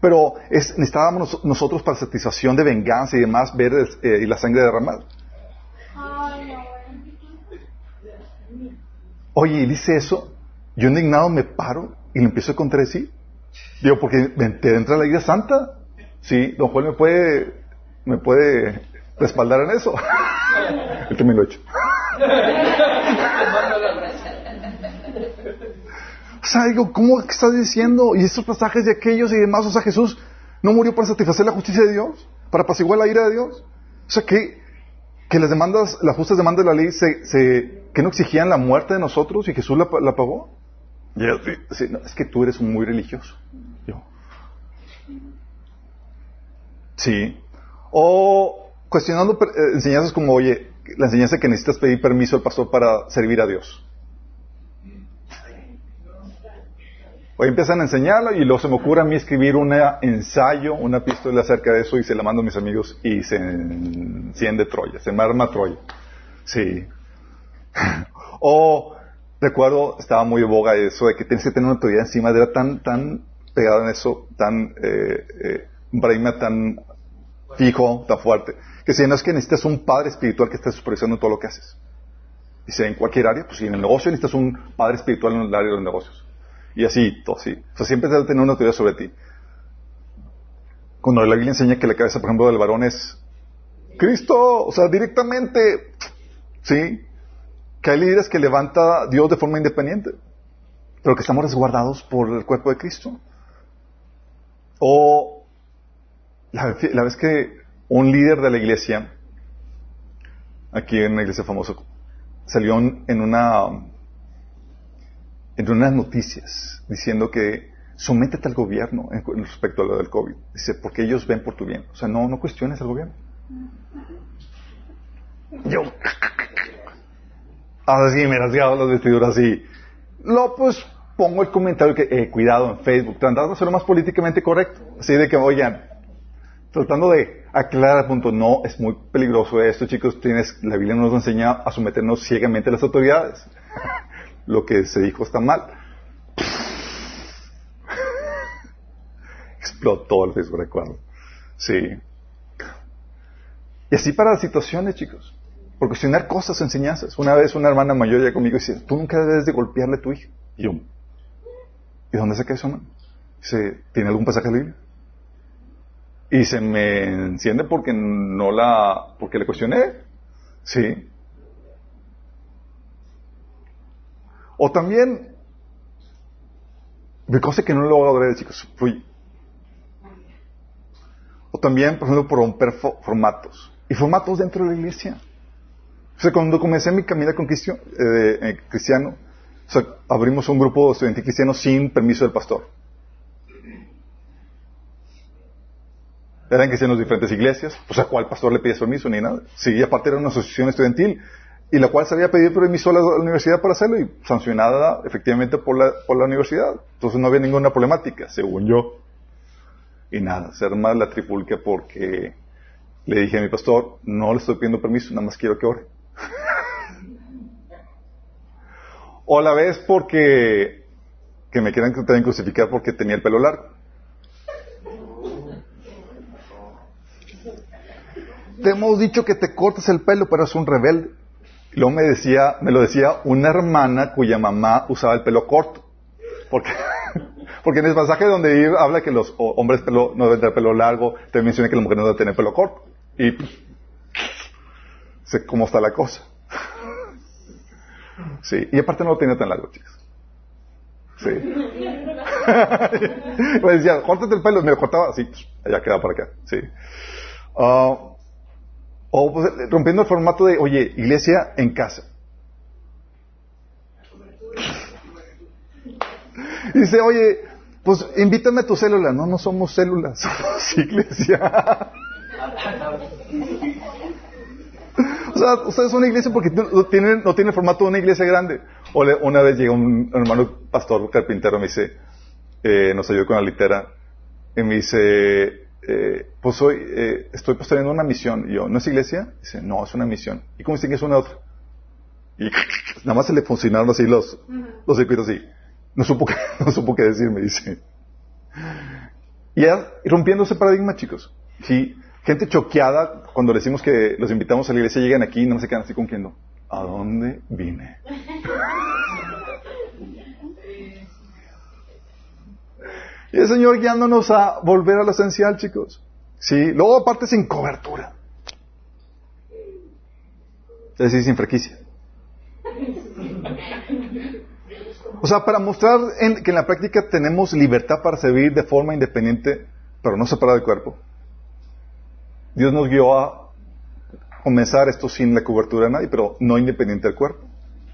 Pero es, necesitábamos nosotros para satisfacción de venganza y demás ver eh, la sangre derramada. Oye, y dice eso, yo indignado me paro y le empiezo a contradecir. Digo, porque te entra la Iglesia Santa. Sí, don Juan me puede, me puede respaldar en eso. [LAUGHS] Él también lo ha hecho. o sea, digo, ¿cómo estás diciendo? Y estos pasajes de aquellos y demás, o sea, Jesús no murió para satisfacer la justicia de Dios, para apaciguar la ira de Dios. O sea, que, que las demandas, las justas demandas de la ley se, se, que no exigían la muerte de nosotros y Jesús la, la pagó. Es que tú eres muy religioso. Yo. Sí. O cuestionando eh, enseñanzas como, oye, la enseñanza que necesitas pedir permiso al pastor para servir a Dios. Hoy empiezan a enseñarlo y luego se me ocurre a mí escribir un ensayo, una pistola acerca de eso y se la mando a mis amigos y se enciende Troya, se me arma Troya. Sí. [LAUGHS] o, recuerdo, estaba muy boga eso de que tienes que tener una autoridad encima, era tan, tan pegado en eso, tan, eh, eh, un paradigma tan fijo, tan fuerte, que si no es que necesitas un padre espiritual que esté supervisando todo lo que haces. Dice, en cualquier área, pues si en el negocio necesitas un padre espiritual en el área de los negocios. Y así, todo así. O sea, siempre debe tener una autoridad sobre ti. Cuando la Biblia enseña que la cabeza, por ejemplo, del varón es Cristo, o sea, directamente, ¿sí? Que hay líderes que levanta Dios de forma independiente, pero que estamos resguardados por el cuerpo de Cristo. O la, vez que un líder de la iglesia, aquí en una iglesia famosa, salió en una en unas noticias diciendo que sométete al gobierno en, respecto a lo del COVID. Dice, porque ellos ven por tu bien. O sea, no, no cuestiones al gobierno. Yo, así me rasgaba las vestiduras así. Lo pues pongo el comentario que, eh, cuidado en Facebook, tratando de hacerlo más políticamente correcto. Así de que, oigan, tratando de aclarar el punto, no, es muy peligroso esto, chicos, tienes, la Biblia nos enseña a someternos ciegamente a las autoridades [LAUGHS] lo que se dijo está mal. [LAUGHS] Explotó el Facebook, recuerdo. Sí. Y así para las situaciones, chicos. Por cuestionar cosas, enseñanzas. Una vez una hermana mayor llegó conmigo dice, tú nunca debes de golpearle a tu hijo. Y yo, ¿y dónde saca eso, no? Dice, ¿tiene algún pasaje de la Biblia? Y se me enciende porque no la, porque le cuestioné. Sí. O también, de cosas que no lo logré, chicos, fui. O también, por ejemplo, por romper formatos. Y formatos dentro de la iglesia. O sea, cuando comencé mi camino con eh, eh, cristiano abrimos un grupo estudiantil cristiano sin permiso del pastor. Eran en las diferentes iglesias. Pues a cuál pastor le pides permiso ni nada. Sí, aparte era una asociación estudiantil. Y la cual se había pedido permiso a la, universidad para hacerlo y sancionada efectivamente por la, por la universidad. Entonces no había ninguna problemática, según yo. Y nada, se arma la tripulca porque le dije a mi pastor, no le estoy pidiendo permiso, nada más quiero que ore. O la vez porque que me quieran también crucificar porque tenía el pelo largo. Te hemos dicho que te cortes el pelo, pero es un rebelde. Luego me decía, me lo decía una hermana cuya mamá usaba el pelo corto. Porque, [LAUGHS] porque en el pasaje donde habla que los hombres pelo, no deben tener pelo largo, te menciona que la mujer no debe tener pelo corto. Y sé cómo está la cosa. Sí, y aparte no lo tenía tan largo, chicos. Sí. [LAUGHS] me decía, córtate el pelo, me lo cortaba así, allá quedaba para acá. Sí. Uh, o pues, rompiendo el formato de, oye, iglesia en casa. [LAUGHS] Dice, oye, pues invítame a tu célula. No, no somos células, [LAUGHS] somos iglesia. [LAUGHS] o sea, ustedes son una iglesia porque no tienen, no tienen el formato de una iglesia grande. O una vez llegó un hermano pastor carpintero, me dice, eh, nos ayudó con la litera, y me dice, eh, pues hoy eh, estoy pastoreando una misión. Y yo, ¿no es iglesia? Dice, no, es una misión. ¿Y cómo dicen que es una otra? Y [LAUGHS] nada más se le funcionaron así los, los circuitos así. No supo, qué, [LAUGHS] no supo qué decir, me dice. Y ya rompiendo ese paradigma, chicos. Sí, gente choqueada cuando le decimos que los invitamos a la iglesia, llegan aquí y no se quedan así con ¿A dónde vine? [LAUGHS] Y el Señor guiándonos a volver a lo esencial, chicos. Sí, luego aparte sin cobertura. Es decir, sin franquicia. O sea, para mostrar que en la práctica tenemos libertad para servir de forma independiente, pero no separada del cuerpo. Dios nos guió a comenzar esto sin la cobertura de nadie, pero no independiente del cuerpo.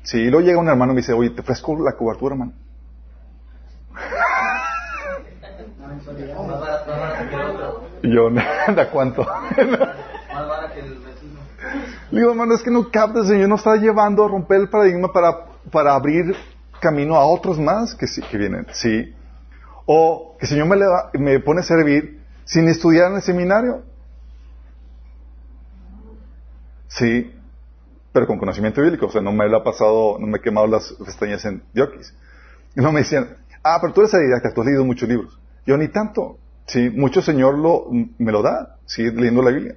Si luego llega un hermano y me dice, oye, te ofrezco la cobertura, hermano. Yo, [LAUGHS] nada, ¿cuánto? Le digo, hermano, es que no capta, el Señor nos está llevando a romper el paradigma para, para abrir camino a otros más que, que vienen, sí. O que el Señor me, me pone a servir sin estudiar en el seminario. Sí, pero con conocimiento bíblico. O sea, no me lo ha pasado, no me he quemado las pestañas en diokis. Y no me decían, ah, pero tú eres didacta, tú has leído muchos libros. Yo ni tanto. Sí, mucho Señor lo, me lo da, sí, leyendo la Biblia.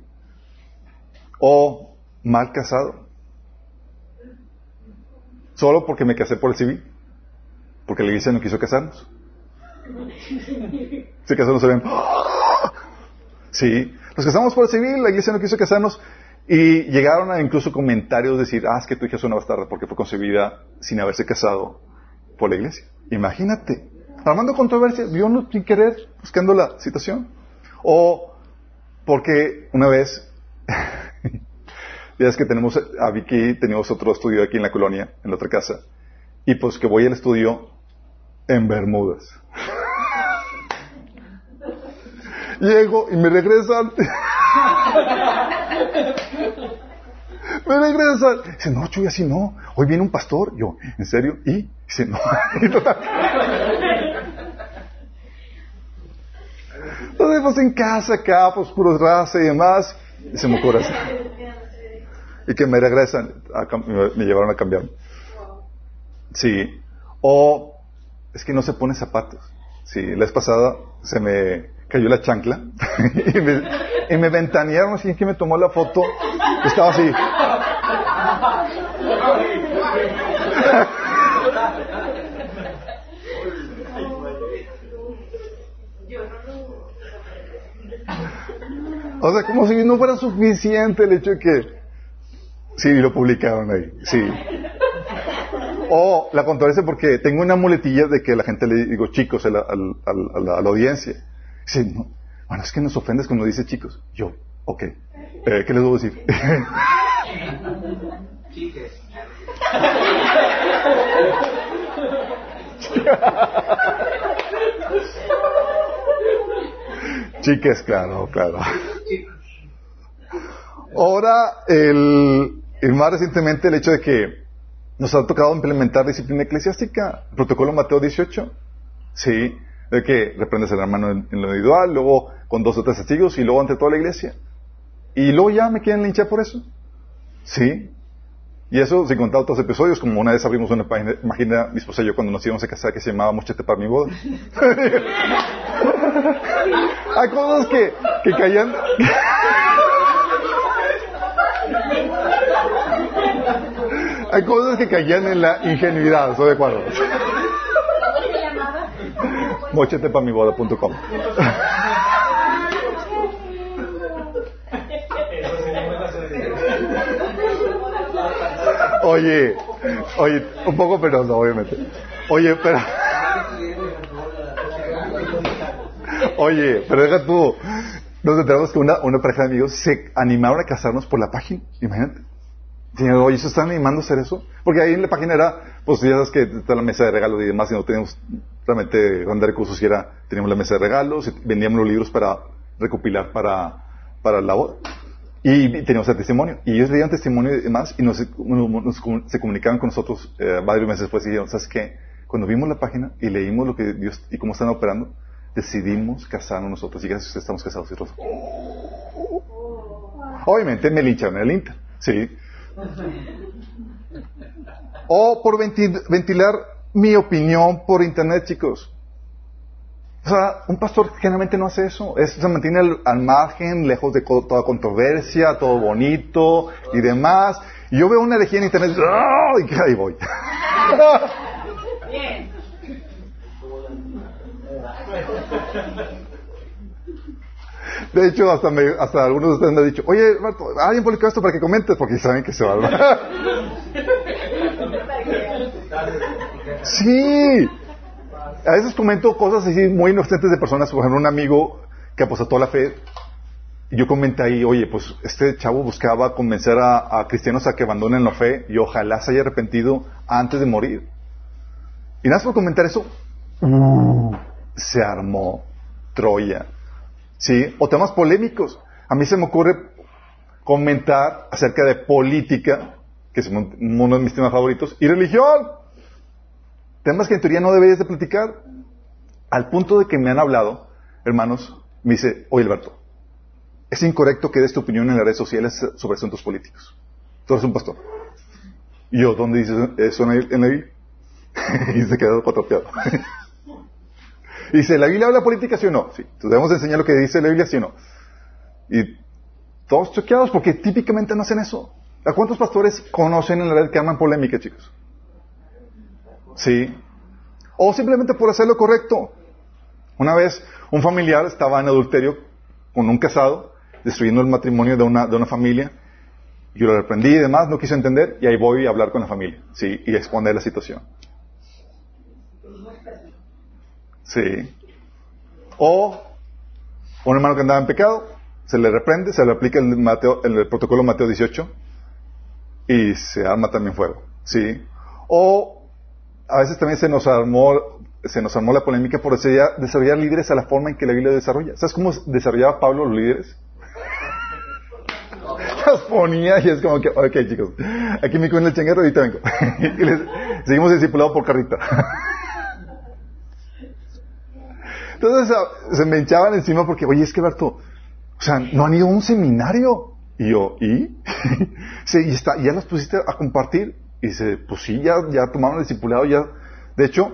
O mal casado. Solo porque me casé por el civil. Porque la iglesia no quiso casarnos. Si casaron se ven. Sí, nos casamos por el civil, la iglesia no quiso casarnos. Y llegaron a incluso comentarios decir, ah, es que tu hija es una bastarda porque fue concebida sin haberse casado por la iglesia. Imagínate armando controversias, yo no sin querer, buscando la situación. O porque una vez, [LAUGHS] ya es que tenemos a Vicky, teníamos otro estudio aquí en la colonia, en la otra casa, y pues que voy al estudio en Bermudas. [LAUGHS] Llego y me regresan. [LAUGHS] me regresan. Dice, no, Chuy, así no. Hoy viene un pastor. Yo, ¿en serio? ¿Y? Dice, no. [LAUGHS] Entonces, pues en casa acá, pues puros raza y demás, y se me ocurre así. Y que me regresan, me llevaron a cambiar. Sí. O es que no se pone zapatos. Sí, la vez pasada se me cayó la chancla [LAUGHS] y, me, y me ventanearon así que me tomó la foto. Estaba así. O sea, como si no fuera suficiente el hecho de que... Sí, lo publicaron ahí, sí. O la controversia porque tengo una muletilla de que la gente le digo chicos a la, audiencia. Dice, no, bueno, es que nos ofendes cuando dice chicos. Yo, ok. Eh, ¿Qué les debo decir? Chiques. [LAUGHS] Chiques, claro, claro. Ahora, el, el más recientemente el hecho de que nos ha tocado implementar disciplina eclesiástica, protocolo Mateo 18, sí, de que reprendes al hermano en, en lo individual, luego con dos o tres testigos y luego ante toda la iglesia. Y luego ya me quieren linchar por eso. Sí. Y eso sin contar otros episodios, como una vez abrimos una página, imagina mi esposa y yo cuando nos íbamos a casar que se llamaba Mochete para mi boda. [LAUGHS] Hay cosas que, que caían. Hay cosas que caían en la ingenuidad, estoy de acuerdo. Mochetepamiboda.com [LAUGHS] Oye, oye, un poco penoso, obviamente. Oye, pero... Oye, pero deja tú. Nos enteramos que una, una pareja de amigos se animaron a casarnos por la página. Imagínate. Diciendo, oye, ¿se están animando a hacer eso? Porque ahí en la página era, pues ya sabes que está la mesa de regalos y demás, y no teníamos realmente grandes recursos, y era, teníamos la mesa de regalos, vendíamos los libros para recopilar para, para la boda. Y teníamos el testimonio. Y ellos leían testimonio y demás, y nos, nos- nos- se comunicaban con nosotros eh, varios meses después y dijeron, ¿sabes qué? Cuando vimos la página y leímos lo que Dios y cómo están operando, decidimos casarnos nosotros. Y gracias a estamos casados. Y todos, Obviamente me lincharon en el Inter, sí. O por venti- ventilar mi opinión por internet, chicos. O sea, un pastor generalmente no hace eso. Es, se mantiene al, al margen, lejos de co- toda controversia, todo bonito y demás. Y yo veo una herejía en internet ¡ah! y ahí voy. [LAUGHS] De hecho, hasta, me- hasta algunos de ustedes me han dicho, oye, Marto, alguien publicó esto para que comentes, porque saben que se va a. Sí. A veces comento cosas así muy inocentes de personas, por ejemplo, un amigo que apostató la fe, y yo comenté ahí, oye, pues este chavo buscaba convencer a, a cristianos a que abandonen la fe y ojalá se haya arrepentido antes de morir. Y nada más por comentar eso, uh, se armó Troya. ¿Sí? O temas polémicos. A mí se me ocurre comentar acerca de política, que es uno de mis temas favoritos, y religión. Temas que en teoría no deberías de platicar. Al punto de que me han hablado, hermanos, me dice, oye Alberto, es incorrecto que des tu opinión en las redes sociales sobre asuntos políticos. Tú eres un pastor. Y yo, ¿dónde dice eso en la Biblia? [LAUGHS] y se quedó cuatropeado. Y dice, ¿la Biblia habla política, sí o no? Sí. Entonces debemos enseñar lo que dice la Biblia, sí o no. Y todos choqueados porque típicamente no hacen eso. ¿A cuántos pastores conocen en la red que arman polémica, chicos? Sí. O simplemente por hacer lo correcto. Una vez un familiar estaba en adulterio con un casado, destruyendo el matrimonio de una, de una familia. Yo lo reprendí y demás, no quiso entender, y ahí voy a hablar con la familia, sí, y exponer la situación. Sí. O un hermano que andaba en pecado, se le reprende, se le aplica el, Mateo, el protocolo Mateo 18 y se arma también fuego. Sí. O a veces también se nos armó, se nos armó la polémica por desarrollar, desarrollar líderes a la forma en que la Biblia desarrolla. ¿Sabes cómo desarrollaba Pablo los líderes? [LAUGHS] Las ponía y es como que, ok chicos, aquí me cuento el changuero y ahorita vengo. [LAUGHS] y les, seguimos discipulados por carrita. [LAUGHS] Entonces a- se me echaban encima porque, oye, es que Berto, o sea, no han ido a un seminario. Y yo, ¿y? [LAUGHS] sí, y está, ya los pusiste a compartir. Y dice, pues sí, ya, ya tomaron el discipulado, ya. De hecho,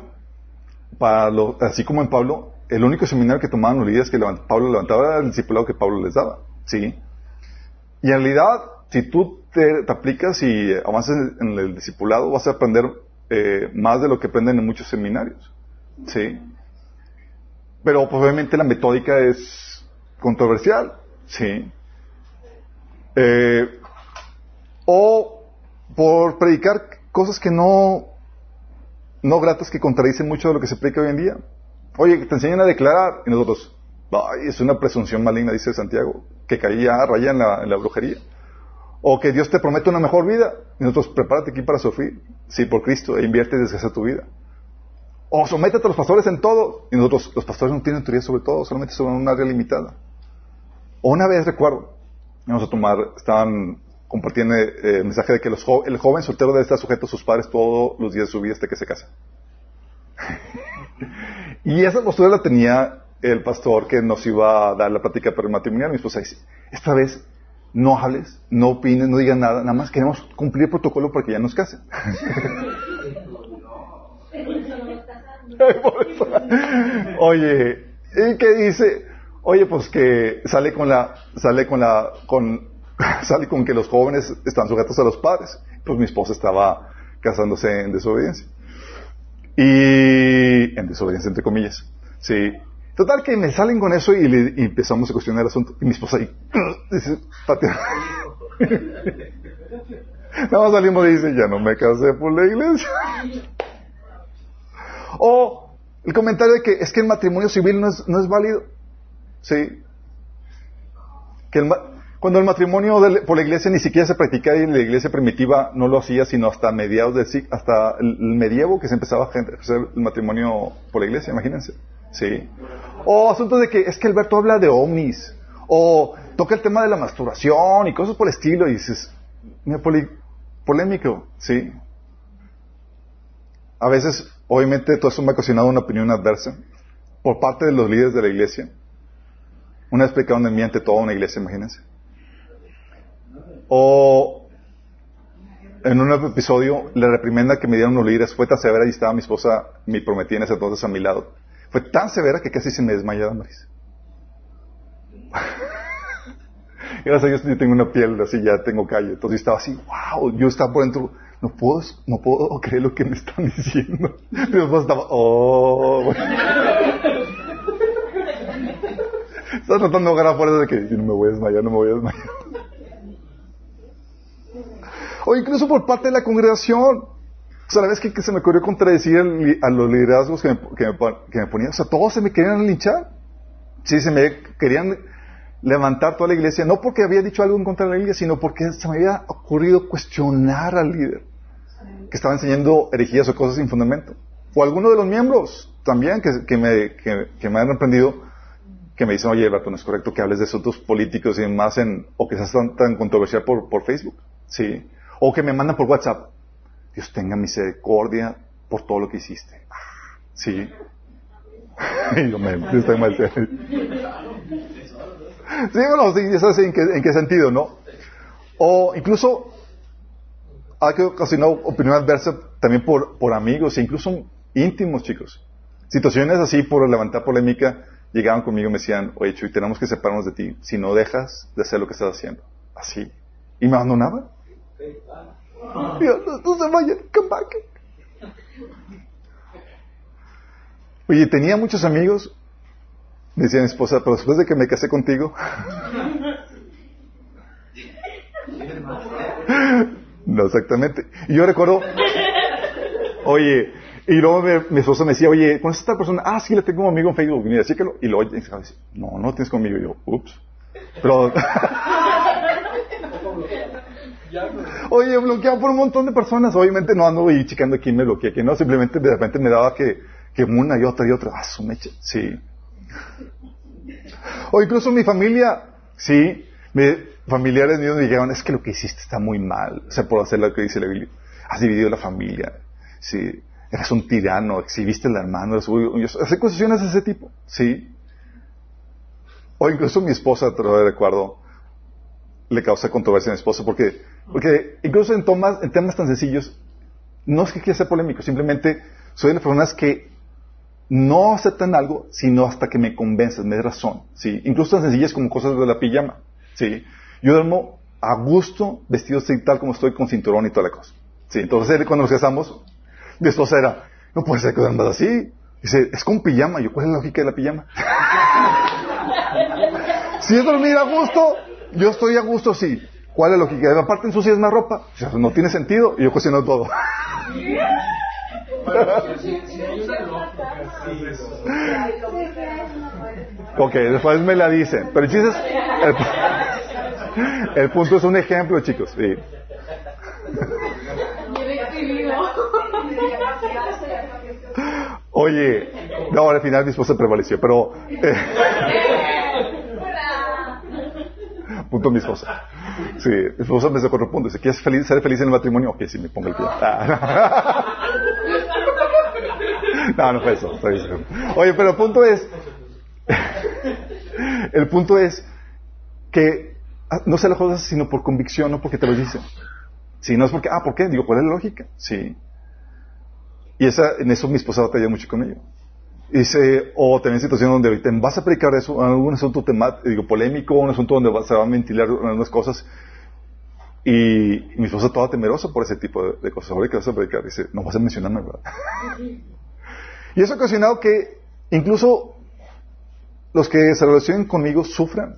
para así como en Pablo, el único seminario que tomaban los líderes que Pablo levantaba era el discipulado que Pablo les daba. ¿Sí? Y en realidad, si tú te, te aplicas y avanzas en el discipulado, vas a aprender eh, más de lo que aprenden en muchos seminarios. ¿Sí? Pero pues, obviamente la metódica es controversial. ¿Sí? Eh, o por predicar cosas que no, no gratas, que contradicen mucho de lo que se predica hoy en día. Oye, te enseñan a declarar y nosotros, es una presunción maligna, dice Santiago, que caía raya en la, en la brujería. O que Dios te promete una mejor vida y nosotros, prepárate aquí para sufrir, sí, por Cristo, e invierte y desgasta tu vida. O sométete a los pastores en todo. Y nosotros, los pastores no tienen autoridad sobre todo, solamente sobre un área limitada. Una vez recuerdo, vamos a tomar, estaban compartiendo eh, el mensaje de que el joven soltero debe estar sujeto a sus padres todos los días de su vida hasta que se casa. [LAUGHS] y esa postura la tenía el pastor que nos iba a dar la plática matrimonial. Mi esposa dice, esta vez no hables, no opines, no digas nada, nada más queremos cumplir el protocolo para que ya nos casen. [LAUGHS] [LAUGHS] Oye, ¿y qué dice? Oye, pues que sale con la, sale con la, con, [LAUGHS] sale con que los jóvenes están sujetos a los padres. Pues mi esposa estaba casándose en desobediencia. Y, en desobediencia entre comillas. Sí. Total que me salen con eso y, le, empezamos a cuestionar el asunto. Y mi esposa ahí, [CLEARS THROAT] dice, [LAUGHS] Nada más salimos y dice, ya no me casé por la iglesia. O el comentario de que es que el matrimonio civil no es, no es válido. Sí. Que cuando el matrimonio por la iglesia ni siquiera se practicaba y la iglesia primitiva no lo hacía sino hasta mediados del hasta el medievo que se empezaba a hacer el matrimonio por la iglesia, imagínense. Sí. O asuntos de que es que Alberto habla de ovnis. O toca el tema de la masturbación y cosas por el estilo y dices, mira, polémico, sí. A veces Obviamente todo eso me ha ocasionado una opinión adversa por parte de los líderes de la iglesia. Una vez de mí ante toda una iglesia, imagínense. O en un episodio, la reprimenda que me dieron los líderes fue tan severa y estaba mi esposa, mi prometida en ese entonces a mi lado. Fue tan severa que casi se me desmayaba, Maris. [LAUGHS] Gracias a Dios yo tengo una piel así, ya tengo calle. Entonces estaba así, wow, yo estaba por dentro no puedo, no puedo [LAUGHS] creer lo que me están diciendo. después estaba, oh. Tratando de ahogar afuera de que no me voy a desmayar, no me voy a desmayar. O incluso por parte de la congregación. O sea, la vez que, se me ocurrió contradecir a los liderazgos que me, que, que me ponían, o sea, todos se me querían linchar. Sí, se me querían levantar toda la iglesia, no porque había dicho algo en contra de la iglesia, sino porque se me había ocurrido cuestionar al líder que estaba enseñando herejías o cosas sin fundamento. O alguno de los miembros también que, me, que, me han aprendido, que me dicen, oye, Alberto, no es correcto que hables de asuntos políticos y demás, en, o que seas tan, tan controversial por, por Facebook. Sí. O que me mandan por WhatsApp. Dios tenga misericordia por todo lo que hiciste. Sí. [LAUGHS] yo me, estoy mal. [LAUGHS] sí o no, sí, ¿sabes en qué, en qué sentido, no? O incluso ha ocasionado opinión adversa también por, por amigos e incluso íntimos, chicos. Situaciones así por levantar polémica llegaban conmigo y me decían, oye Chuy, tenemos que separarnos de ti si no dejas de hacer lo que estás haciendo. Así. Y me abandonaban. no, se vayan, come back. Oye, tenía muchos amigos, decía mi esposa, pero después de que me casé contigo, [LAUGHS] [LAUGHS] No, exactamente. Y yo recuerdo, oye, y luego mi, esposa me decía, oye, ¿conoces esta persona? Ah, sí, la tengo como amigo en Facebook. Mira, sí que lo, y luego dice, no, no tienes conmigo. Y yo, ups. Pero, [LAUGHS] oye, bloqueado por un montón de personas. Obviamente no ando y checando quién me bloquea, que no. Simplemente de repente me daba que, que una y otra y otra. Ah, su mecha. Sí. O incluso mi familia, sí, me, familiares míos me dijeron, es que lo que hiciste está muy mal, o sea, por hacer lo que dice la Biblia. Has dividido la familia, sí, eres un tirano, exhibiste al hermano, eres hace cuestiones de ese tipo, sí. O incluso mi esposa, te lo recuerdo, le causa controversia a mi esposa porque, porque incluso en, en temas tan sencillos, no es que quiera ser polémico, simplemente soy de las personas que no aceptan algo, sino hasta que me convences, me des razón, sí. Incluso tan sencillas como cosas de la pijama, sí. Yo duermo a gusto, vestido así tal como estoy, con cinturón y toda la cosa. Sí, entonces cuando nos casamos, mi esposa era, no puede ser que duermas así. Dice, es con pijama. Yo, ¿cuál es la lógica de la pijama? [LAUGHS] si es dormir a gusto, yo estoy a gusto, sí. ¿Cuál es la lógica? Aparte ensucias más ropa. no tiene sentido. Y yo cocino todo. [LAUGHS] ok, después me la dicen. Pero el chiste es... El [LAUGHS] punto es un ejemplo, chicos. Sí. [LAUGHS] Oye, no, al final mi esposa prevaleció, pero... eh, punto mi esposa. Sí, mi esposa me sacó otro punto. Dice, ¿quieres feliz, ser feliz en el matrimonio? Ok, sí, me pongo el pie. Ah, [LAUGHS] no, no fue eso. Oye, pero el punto es... el punto es que no se las cosas sino por convicción, no porque te lo dicen. Sí, no es porque, ah, ¿por qué? Digo, ¿cuál es la lógica? Sí. Y esa, en eso mi esposa batalla mucho con ello. Y dice, o también situación donde ahorita vas a predicar eso, algún asunto tema, digo, polémico, un asunto donde se van a ventilar algunas cosas. Y, mi esposa toda temerosa por ese tipo de, de cosas. Ahora que vas a predicar, dice, no vas a mencionarme, ¿verdad? [LAUGHS] y eso ha ocasionado que incluso los que se relacionen conmigo sufran.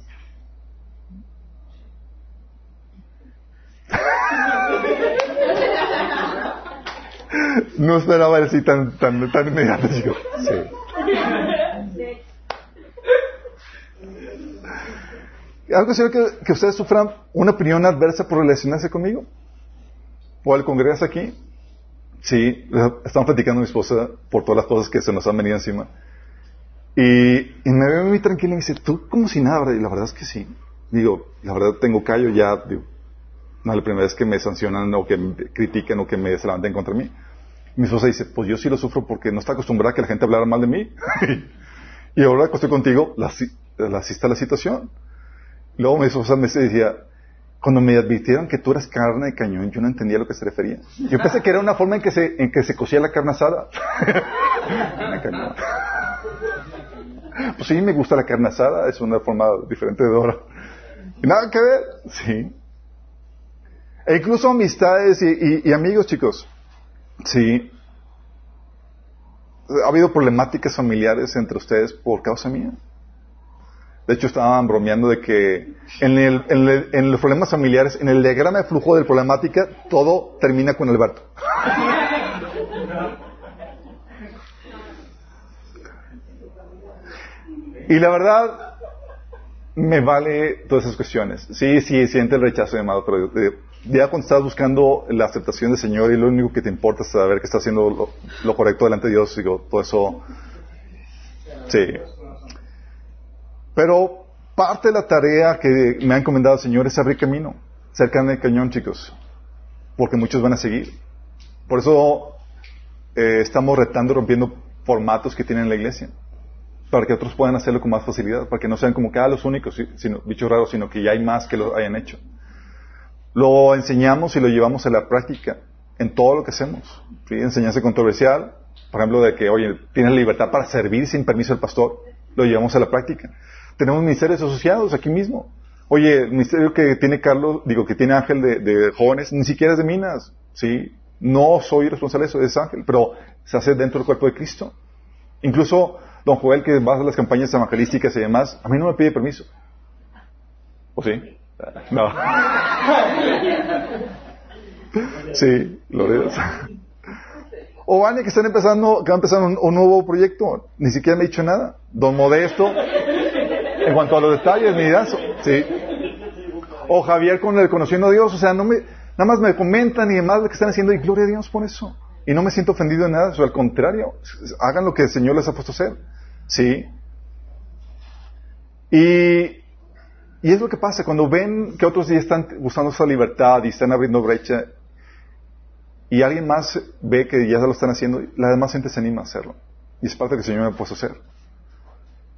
No esperaba así tan, tan, tan inmediato, chico. Sí. ¿Algo serio que, que ustedes sufran una opinión adversa por relacionarse conmigo? ¿O al congregarse aquí? Sí, estamos platicando mi esposa por todas las cosas que se nos han venido encima. Y, y me ve muy tranquila y me dice, tú como si nada. Y la verdad es que sí. Digo, la verdad tengo callo ya, digo, no es la primera vez que me sancionan o que me critiquen o que me se levanten contra mí. Mi esposa dice, pues yo sí lo sufro porque no está acostumbrada a que la gente hablara mal de mí. [LAUGHS] y ahora que estoy contigo, la, la la situación. Luego mi esposa me decía, cuando me advirtieron que tú eras carne de cañón, yo no entendía a lo que se refería. Yo pensé que era una forma en que se, en que se cocía la carne asada. [LAUGHS] Pues sí, me gusta la carne asada, es una forma diferente de hora. Y nada que ver, sí. E incluso amistades y, y- y amigos, chicos. Sí. Ha habido problemáticas familiares entre ustedes por causa mía. De hecho, estaban bromeando de que en, el- en el- en los problemas familiares, en el diagrama de flujo de problemática, todo termina con Alberto. [LAUGHS] Y la verdad, me vale todas esas cuestiones. Sí, sí, siente el rechazo de amado, pero ya cuando estás buscando la aceptación del Señor y lo único que te importa es saber que estás haciendo lo, correcto delante de Dios, digo, todo eso, sí. Pero parte de la tarea que me ha encomendado el Señor es abrir camino, cerca del cañón, chicos, porque muchos van a seguir. Por eso eh, estamos retando, rompiendo formatos que tiene la iglesia para que otros puedan hacerlo con más facilidad, para que no sean como que ah, los únicos, sino, bichos raros, sino que ya hay más que lo hayan hecho. Lo enseñamos y lo llevamos a la práctica en todo lo que hacemos. ¿sí? Enseñanza controversial, por ejemplo, de que, oye, tienes libertad para servir sin permiso del pastor, lo llevamos a la práctica. Tenemos ministerios asociados aquí mismo. Oye, el ministerio que tiene Carlos, digo, que tiene Ángel de, jóvenes, ni siquiera es de Minas, ¿sí? No soy responsable de eso, es Ángel, pero se hace dentro del cuerpo de Cristo. Incluso don Joel, que va a las campañas evangelísticas y demás, a mí no me pide permiso. ¿O sí? No. Sí, Loredas. O Vania, que están empezando, que va a empezar un, nuevo proyecto, ni siquiera me ha dicho nada. Don Modesto, en cuanto a los detalles, mi dazo, sí. O Javier con el conociendo a Dios, o sea, no me, nada más me comentan y demás lo que están haciendo y gloria a Dios por eso. Y no me siento ofendido en nada, o al contrario, hagan lo que el Señor les ha puesto a hacer. Sí. Y, y es lo que pasa, cuando ven que otros ya están buscando esa libertad y están abriendo brecha, y alguien más ve que ya lo están haciendo, la demás gente se anima a hacerlo. Y es parte de que el Señor me ha puesto a hacer.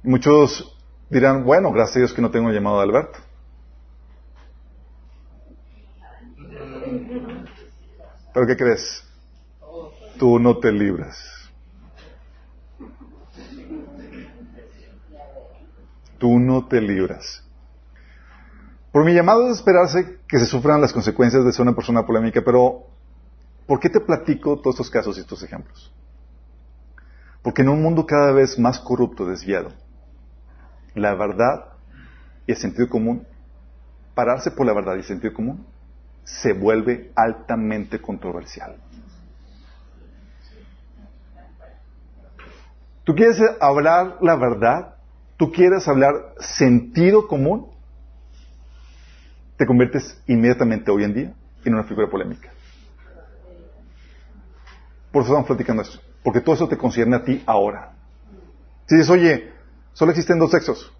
Muchos dirán, bueno, gracias a Dios que no tengo llamado de Alberto. ¿Pero qué crees? Tú no te libras. Tú no te libras. Por mi llamado es esperarse que se sufran las consecuencias de ser una persona polémica, pero ¿por qué te platico todos estos casos y estos ejemplos? Porque en un mundo cada vez más corrupto, desviado, la verdad y el sentido común, pararse por la verdad y el sentido común, se vuelve altamente controversial. ¿Tú quieres hablar la verdad? ¿Tú quieres hablar sentido común? Te conviertes inmediatamente hoy en día en una figura polémica. Por eso estamos platicando esto. porque todo eso te concierne a ti ahora. Si dices, oye, solo existen dos sexos.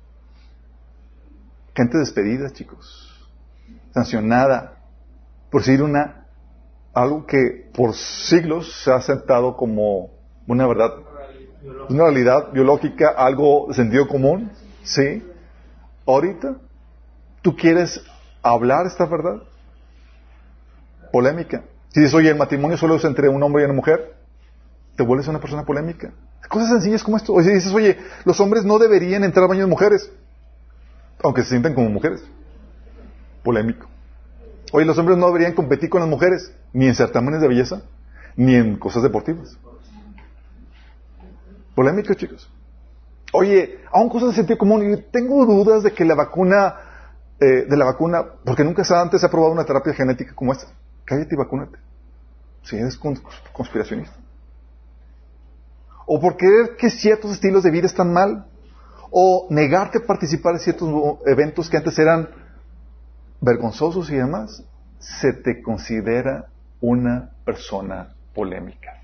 Gente despedida, chicos. Sancionada por seguir una, algo que por siglos se ha aceptado como una verdad, una realidad biológica, algo de sentido común. ¿Sí? Ahorita, ¿tú quieres hablar esta verdad? Polémica. Si dices, oye, el matrimonio solo es entre un hombre y una mujer, te vuelves una persona polémica. Cosas sencillas como esto. O si dices, oye, los hombres no deberían entrar al baño de mujeres, aunque se sienten como mujeres. Polémico. Oye, los hombres no deberían competir con las mujeres, ni en certámenes de belleza, ni en cosas deportivas. Polémico, chicos. Oye, aún cosas de sentido común, y tengo dudas de que la vacuna, eh, de la vacuna, porque nunca antes se ha probado una terapia genética como esta. Cállate y vacúnate. Si eres conspiracionista. O por creer que ciertos estilos de vida están mal. O negarte a participar en ciertos eventos que antes eran vergonzosos y demás. Se te considera una persona polémica.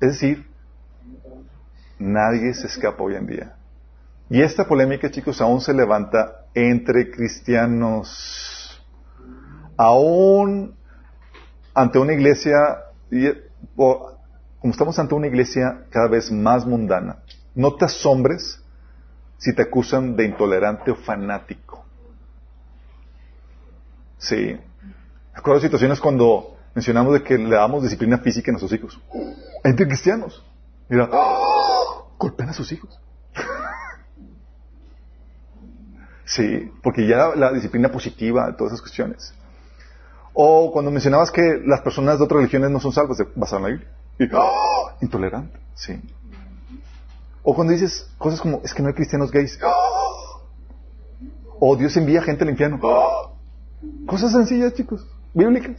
Es decir, nadie se escapa hoy en día. Y esta polémica, chicos, aún se levanta entre cristianos. Aún ante una iglesia, como estamos ante una iglesia cada vez más mundana, no te asombres si te acusan de intolerante o fanático. Sí. Recuerdo situaciones cuando mencionamos de que le damos disciplina física a nuestros hijos. Entre cristianos. Mira, ¡oh! golpean a sus hijos. Sí, porque ya la disciplina positiva, todas esas cuestiones. O cuando mencionabas que las personas de otras religiones no son salvas, basado en la Biblia. Y, ¡oh! Intolerante, sí. O cuando dices cosas como, es que no hay cristianos gays. ¡oh! O Dios envía gente al infierno. ¡oh! Cosas sencillas, chicos, bíblicas.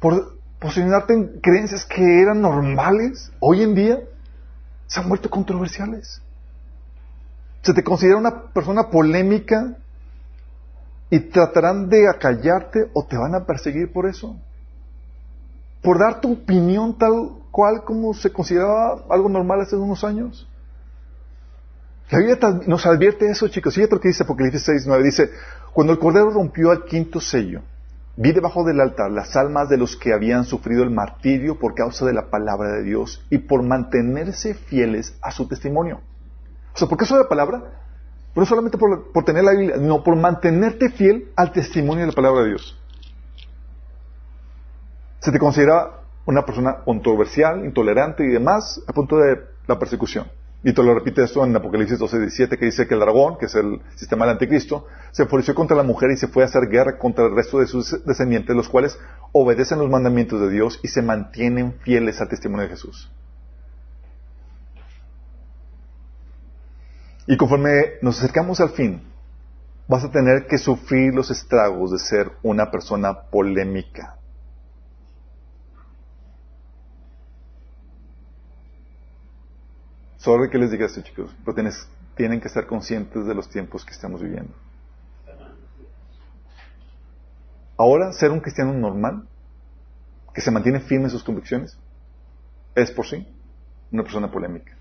Por posicionarte en creencias que eran normales, hoy en día se han vuelto controversiales se te considera una persona polémica y tratarán de acallarte o te van a perseguir por eso. Por dar tu opinión tal cual como se consideraba algo normal hace unos años. La Biblia nos advierte eso, chicos. Fíjate lo que dice Apocalipsis 6, 9. Dice, cuando el Cordero rompió el quinto sello, vi debajo del altar las almas de los que habían sufrido el martirio por causa de la palabra de Dios y por mantenerse fieles a su testimonio. O sea, ¿por qué de la palabra? no solamente por, por, tener la Biblia, sino por mantenerte fiel al testimonio de la palabra de Dios. Se te considera una persona controversial, intolerante y demás a punto de la persecución. Y te lo repite esto en Apocalipsis 12, 17, que dice que el dragón, que es el sistema del anticristo, se enfureció contra la mujer y se fue a hacer guerra contra el resto de sus descendientes, los cuales obedecen los mandamientos de Dios y se mantienen fieles al testimonio de Jesús. Y conforme nos acercamos al fin, vas a tener que sufrir los estragos de ser una persona polémica. Sorry que les diga esto, chicos, pero tienen que estar conscientes de los tiempos que estamos viviendo. Ahora, ser un cristiano normal, que se mantiene firme en sus convicciones, es por sí una persona polémica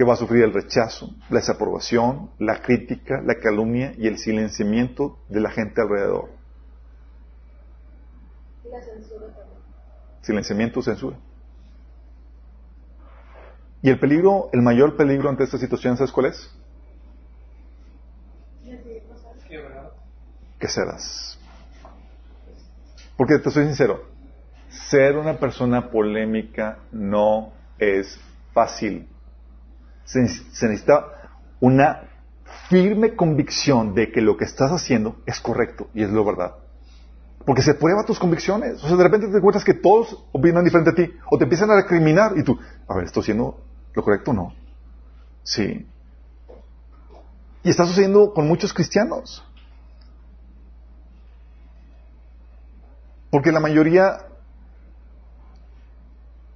que va a sufrir el rechazo, la desaprobación, la crítica, la calumnia y el silenciamiento de la gente alrededor. Y la censura también. Silenciamiento, censura. Y el peligro, el mayor peligro ante esta situación, ¿sabes cuál es? Que serás. Porque te soy sincero, ser una persona polémica no es fácil se, necesita una firme convicción de que lo que estás haciendo es correcto y es lo verdad. Porque se prueba tus convicciones. O sea, de repente te encuentras que todos opinan diferente a ti. O te empiezan a recriminar y tú, a ver, ¿estoy haciendo lo correcto o no? Sí. Y está sucediendo con muchos cristianos. Porque la mayoría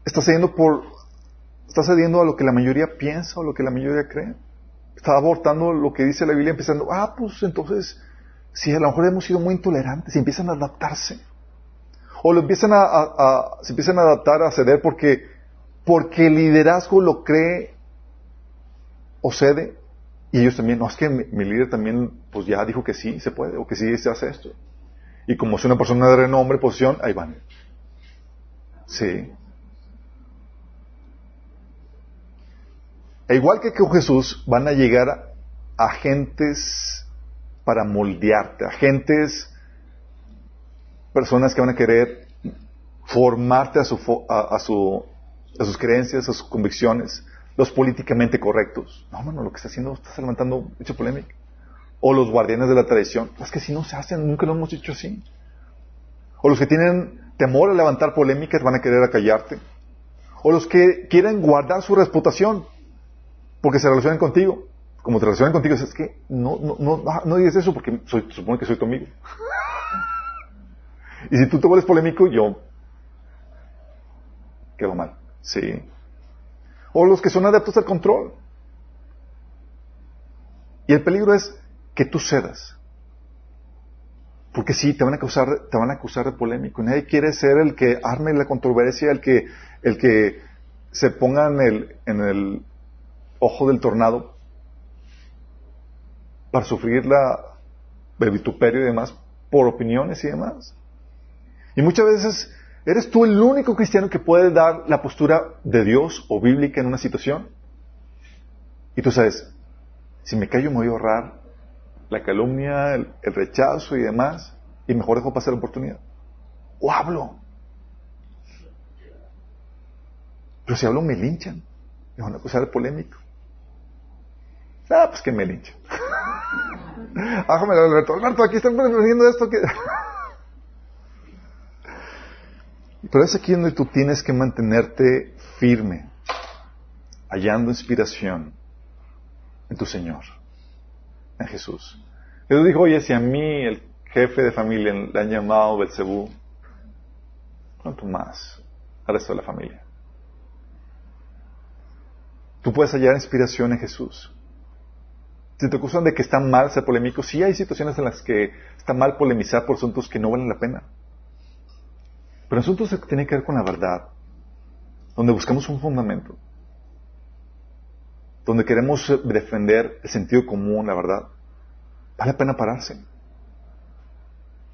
está cediendo por Está cediendo a lo que la mayoría piensa o lo que la mayoría cree. Está abortando lo que dice la Biblia, empezando, ah, pues entonces, si a lo mejor hemos sido muy intolerantes y empiezan a adaptarse. O lo empiezan a, se empiezan a adaptar, a ceder porque, porque el liderazgo lo cree o cede. Y ellos también, no, es que mi, mi líder también, pues ya dijo que sí se puede, o que sí se hace esto. Y como es una persona de renombre, posición, ahí van. Sí. E igual que con Jesús, van a llegar agentes para moldearte, agentes, personas que van a querer formarte a, su, a, a su, a sus creencias, a sus convicciones, los políticamente correctos. No, mano, lo que está haciendo, estás levantando mucha polémica. O los guardianes de la tradición. Es que si no se hacen, nunca lo hemos hecho así. O los que tienen temor a levantar polémicas van a querer acallarte. O los que quieren guardar su reputación porque se relacionan contigo. Como te relacionan contigo, es que no, no, no, ah, no digas eso porque soy, supone que soy tu amigo. [LAUGHS] y si tú te vuelves polémico, yo quedo mal. Sí. O los que son adeptos al control. Y el peligro es que tú cedas. Porque sí, te van a acusar, te van a acusar de polémico. Nadie quiere ser el que arme la controversia, el que, el que se ponga en el, en el ojo del tornado para sufrir la, el vituperio y demás por opiniones y demás. Y muchas veces eres tú el único cristiano que puede dar la postura de Dios o bíblica en una situación. Y tú sabes, si me callo me voy a ahorrar la calumnia, el, el rechazo y demás, y mejor dejo pasar la oportunidad. O hablo. Pero si hablo me linchan. Me van a acusar de polémico. Ah, pues que me linchan. Ájame, Alberto. Alberto, aquí están poniendo esto. Que... [LAUGHS] Pero es aquí donde tú tienes que mantenerte firme, hallando inspiración en tu Señor, en Jesús. Jesús dijo, oye, si a mí, el jefe de familia, le han llamado Belcebú, ¿cuánto más al resto de la familia? Tú puedes hallar inspiración en Jesús. Si te acusan de que está mal ser polémico, sí hay situaciones en las que está mal polemizar por asuntos que no valen la pena. Pero asuntos que tienen que ver con la verdad, donde buscamos un fundamento, donde queremos defender el sentido común, la verdad, vale la pena pararse,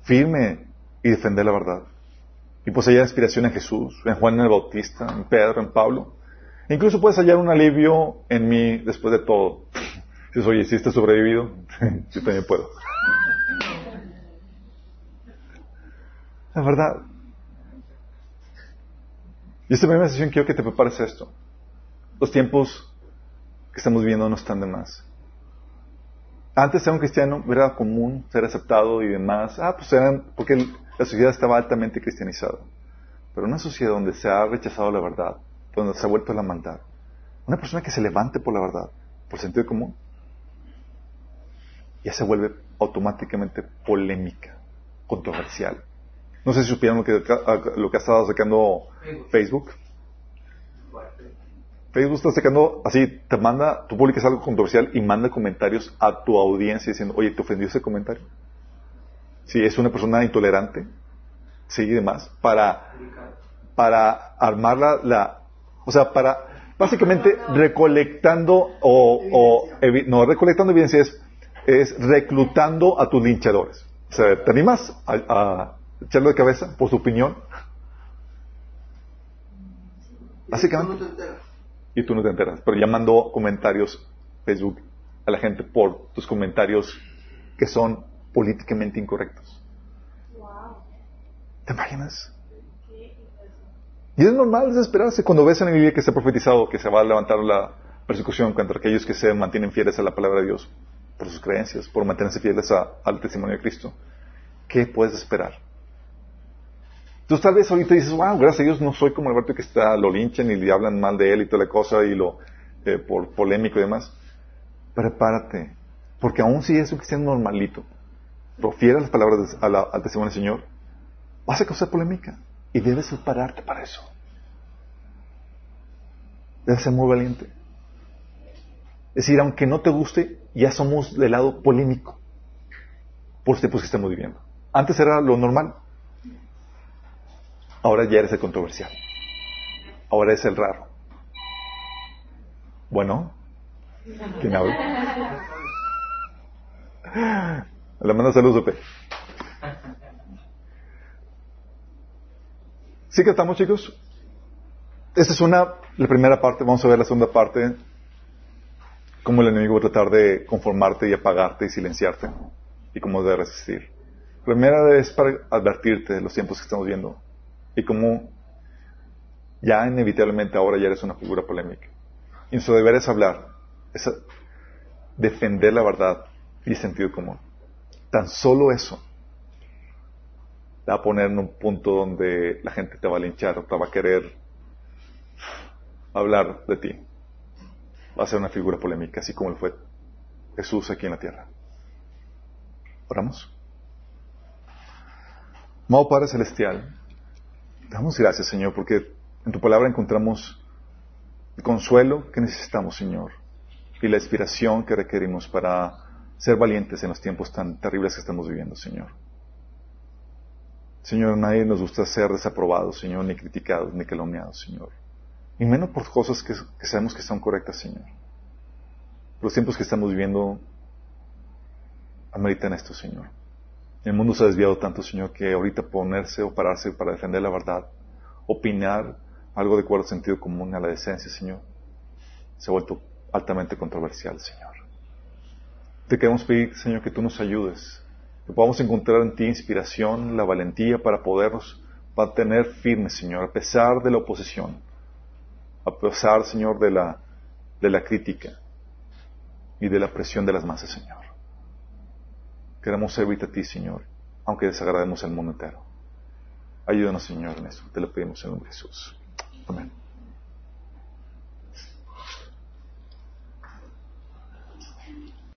firme y defender la verdad. Y pues hallar inspiración en Jesús, en Juan el Bautista, en Pedro, en Pablo. E incluso puedes hallar un alivio en mí después de todo. Dices, oye, si este sobrevivido, [LAUGHS] yo también puedo. La verdad. Y esta primera sesión quiero que te prepares esto. Los tiempos que estamos viviendo no están de más. Antes ser un cristiano era común ser aceptado y demás. Ah, pues eran, porque la sociedad estaba altamente cristianizada. Pero una sociedad donde se ha rechazado la verdad, donde se ha vuelto a la maldad. Una persona que se levante por la verdad, por sentido común, ya se vuelve automáticamente polémica, controversial. No sé si supieron lo que, lo que ha estado sacando Facebook. Facebook está sacando, así, te manda, tú publicas algo controversial y manda comentarios a tu audiencia diciendo, oye, ¿te ofendió ese comentario? Si es una persona intolerante, sí, y demás, para, para armar la, la- o sea, para, básicamente, recolectando o, o evi- no, recolectando evidencia es, es reclutando a tus linchadores. O sea, ¿te animas a, a echarlo de cabeza por su opinión? Básicamente. Y tú no te enteras. Pero ya mandó comentarios Facebook a la gente por tus comentarios que son políticamente incorrectos. ¿Te imaginas? Y es normal desesperarse cuando ves en la Biblia que se ha profetizado que se va a levantar la persecución contra aquellos que se mantienen fieles a la palabra de Dios por sus creencias, por mantenerse fieles al testimonio de Cristo. ¿Qué puedes esperar? Tú tal vez ahorita dices, wow, gracias a Dios no soy como Alberto que está, lo linchan y le hablan mal de él y toda la cosa y lo, eh, por polémico y demás. Prepárate, porque aún si es un cristiano normalito, profiera las palabras al testimonio del Señor, vas a causar polémica y debes prepararte para eso. Debes ser muy valiente. Es decir, aunque no te guste, ya somos del lado polémico por los tiempos que estamos viviendo. Antes era lo normal. Ahora ya eres el controversial. Ahora es el raro. Bueno, ¿quién habla? Le mando saludos, Pepe. ¿Sí que estamos, chicos? Esta es una, la primera parte. Vamos a ver la segunda parte. Cómo el enemigo va a tratar de conformarte y apagarte y silenciarte. Y cómo de resistir. Primera es para advertirte de los tiempos que estamos viendo. Y cómo ya inevitablemente ahora ya eres una figura polémica. Y nuestro deber es hablar. Es defender la verdad y el sentido común. Tan solo eso va a poner en un punto donde la gente te va a linchar o te va a querer hablar de ti. Va a ser una figura polémica, así como lo fue Jesús aquí en la tierra. Oramos. Amado Padre Celestial, damos gracias, Señor, porque en tu palabra encontramos el consuelo que necesitamos, Señor, y la inspiración que requerimos para ser valientes en los tiempos tan terribles que estamos viviendo, Señor. Señor, nadie nos gusta ser desaprobados, Señor, ni criticados, ni calumniados, Señor. Y menos por cosas que, sabemos que son correctas, Señor. Los tiempos que estamos viviendo ameritan esto, Señor. El mundo se ha desviado tanto, Señor, que ahorita ponerse o pararse para defender la verdad, opinar algo de acuerdo al sentido común, a la decencia, Señor, se ha vuelto altamente controversial, Señor. Te queremos pedir, Señor, que tú nos ayudes que podamos encontrar en ti inspiración, la valentía para podernos mantener firmes, Señor, a pesar de la oposición, a pesar, Señor, de la, de la crítica y de la presión de las masas, Señor. Queremos servirte a ti, Señor, aunque desagrademos al mundo entero. Ayúdanos, Señor, en eso. Te lo pedimos en nombre de Jesús. Amén.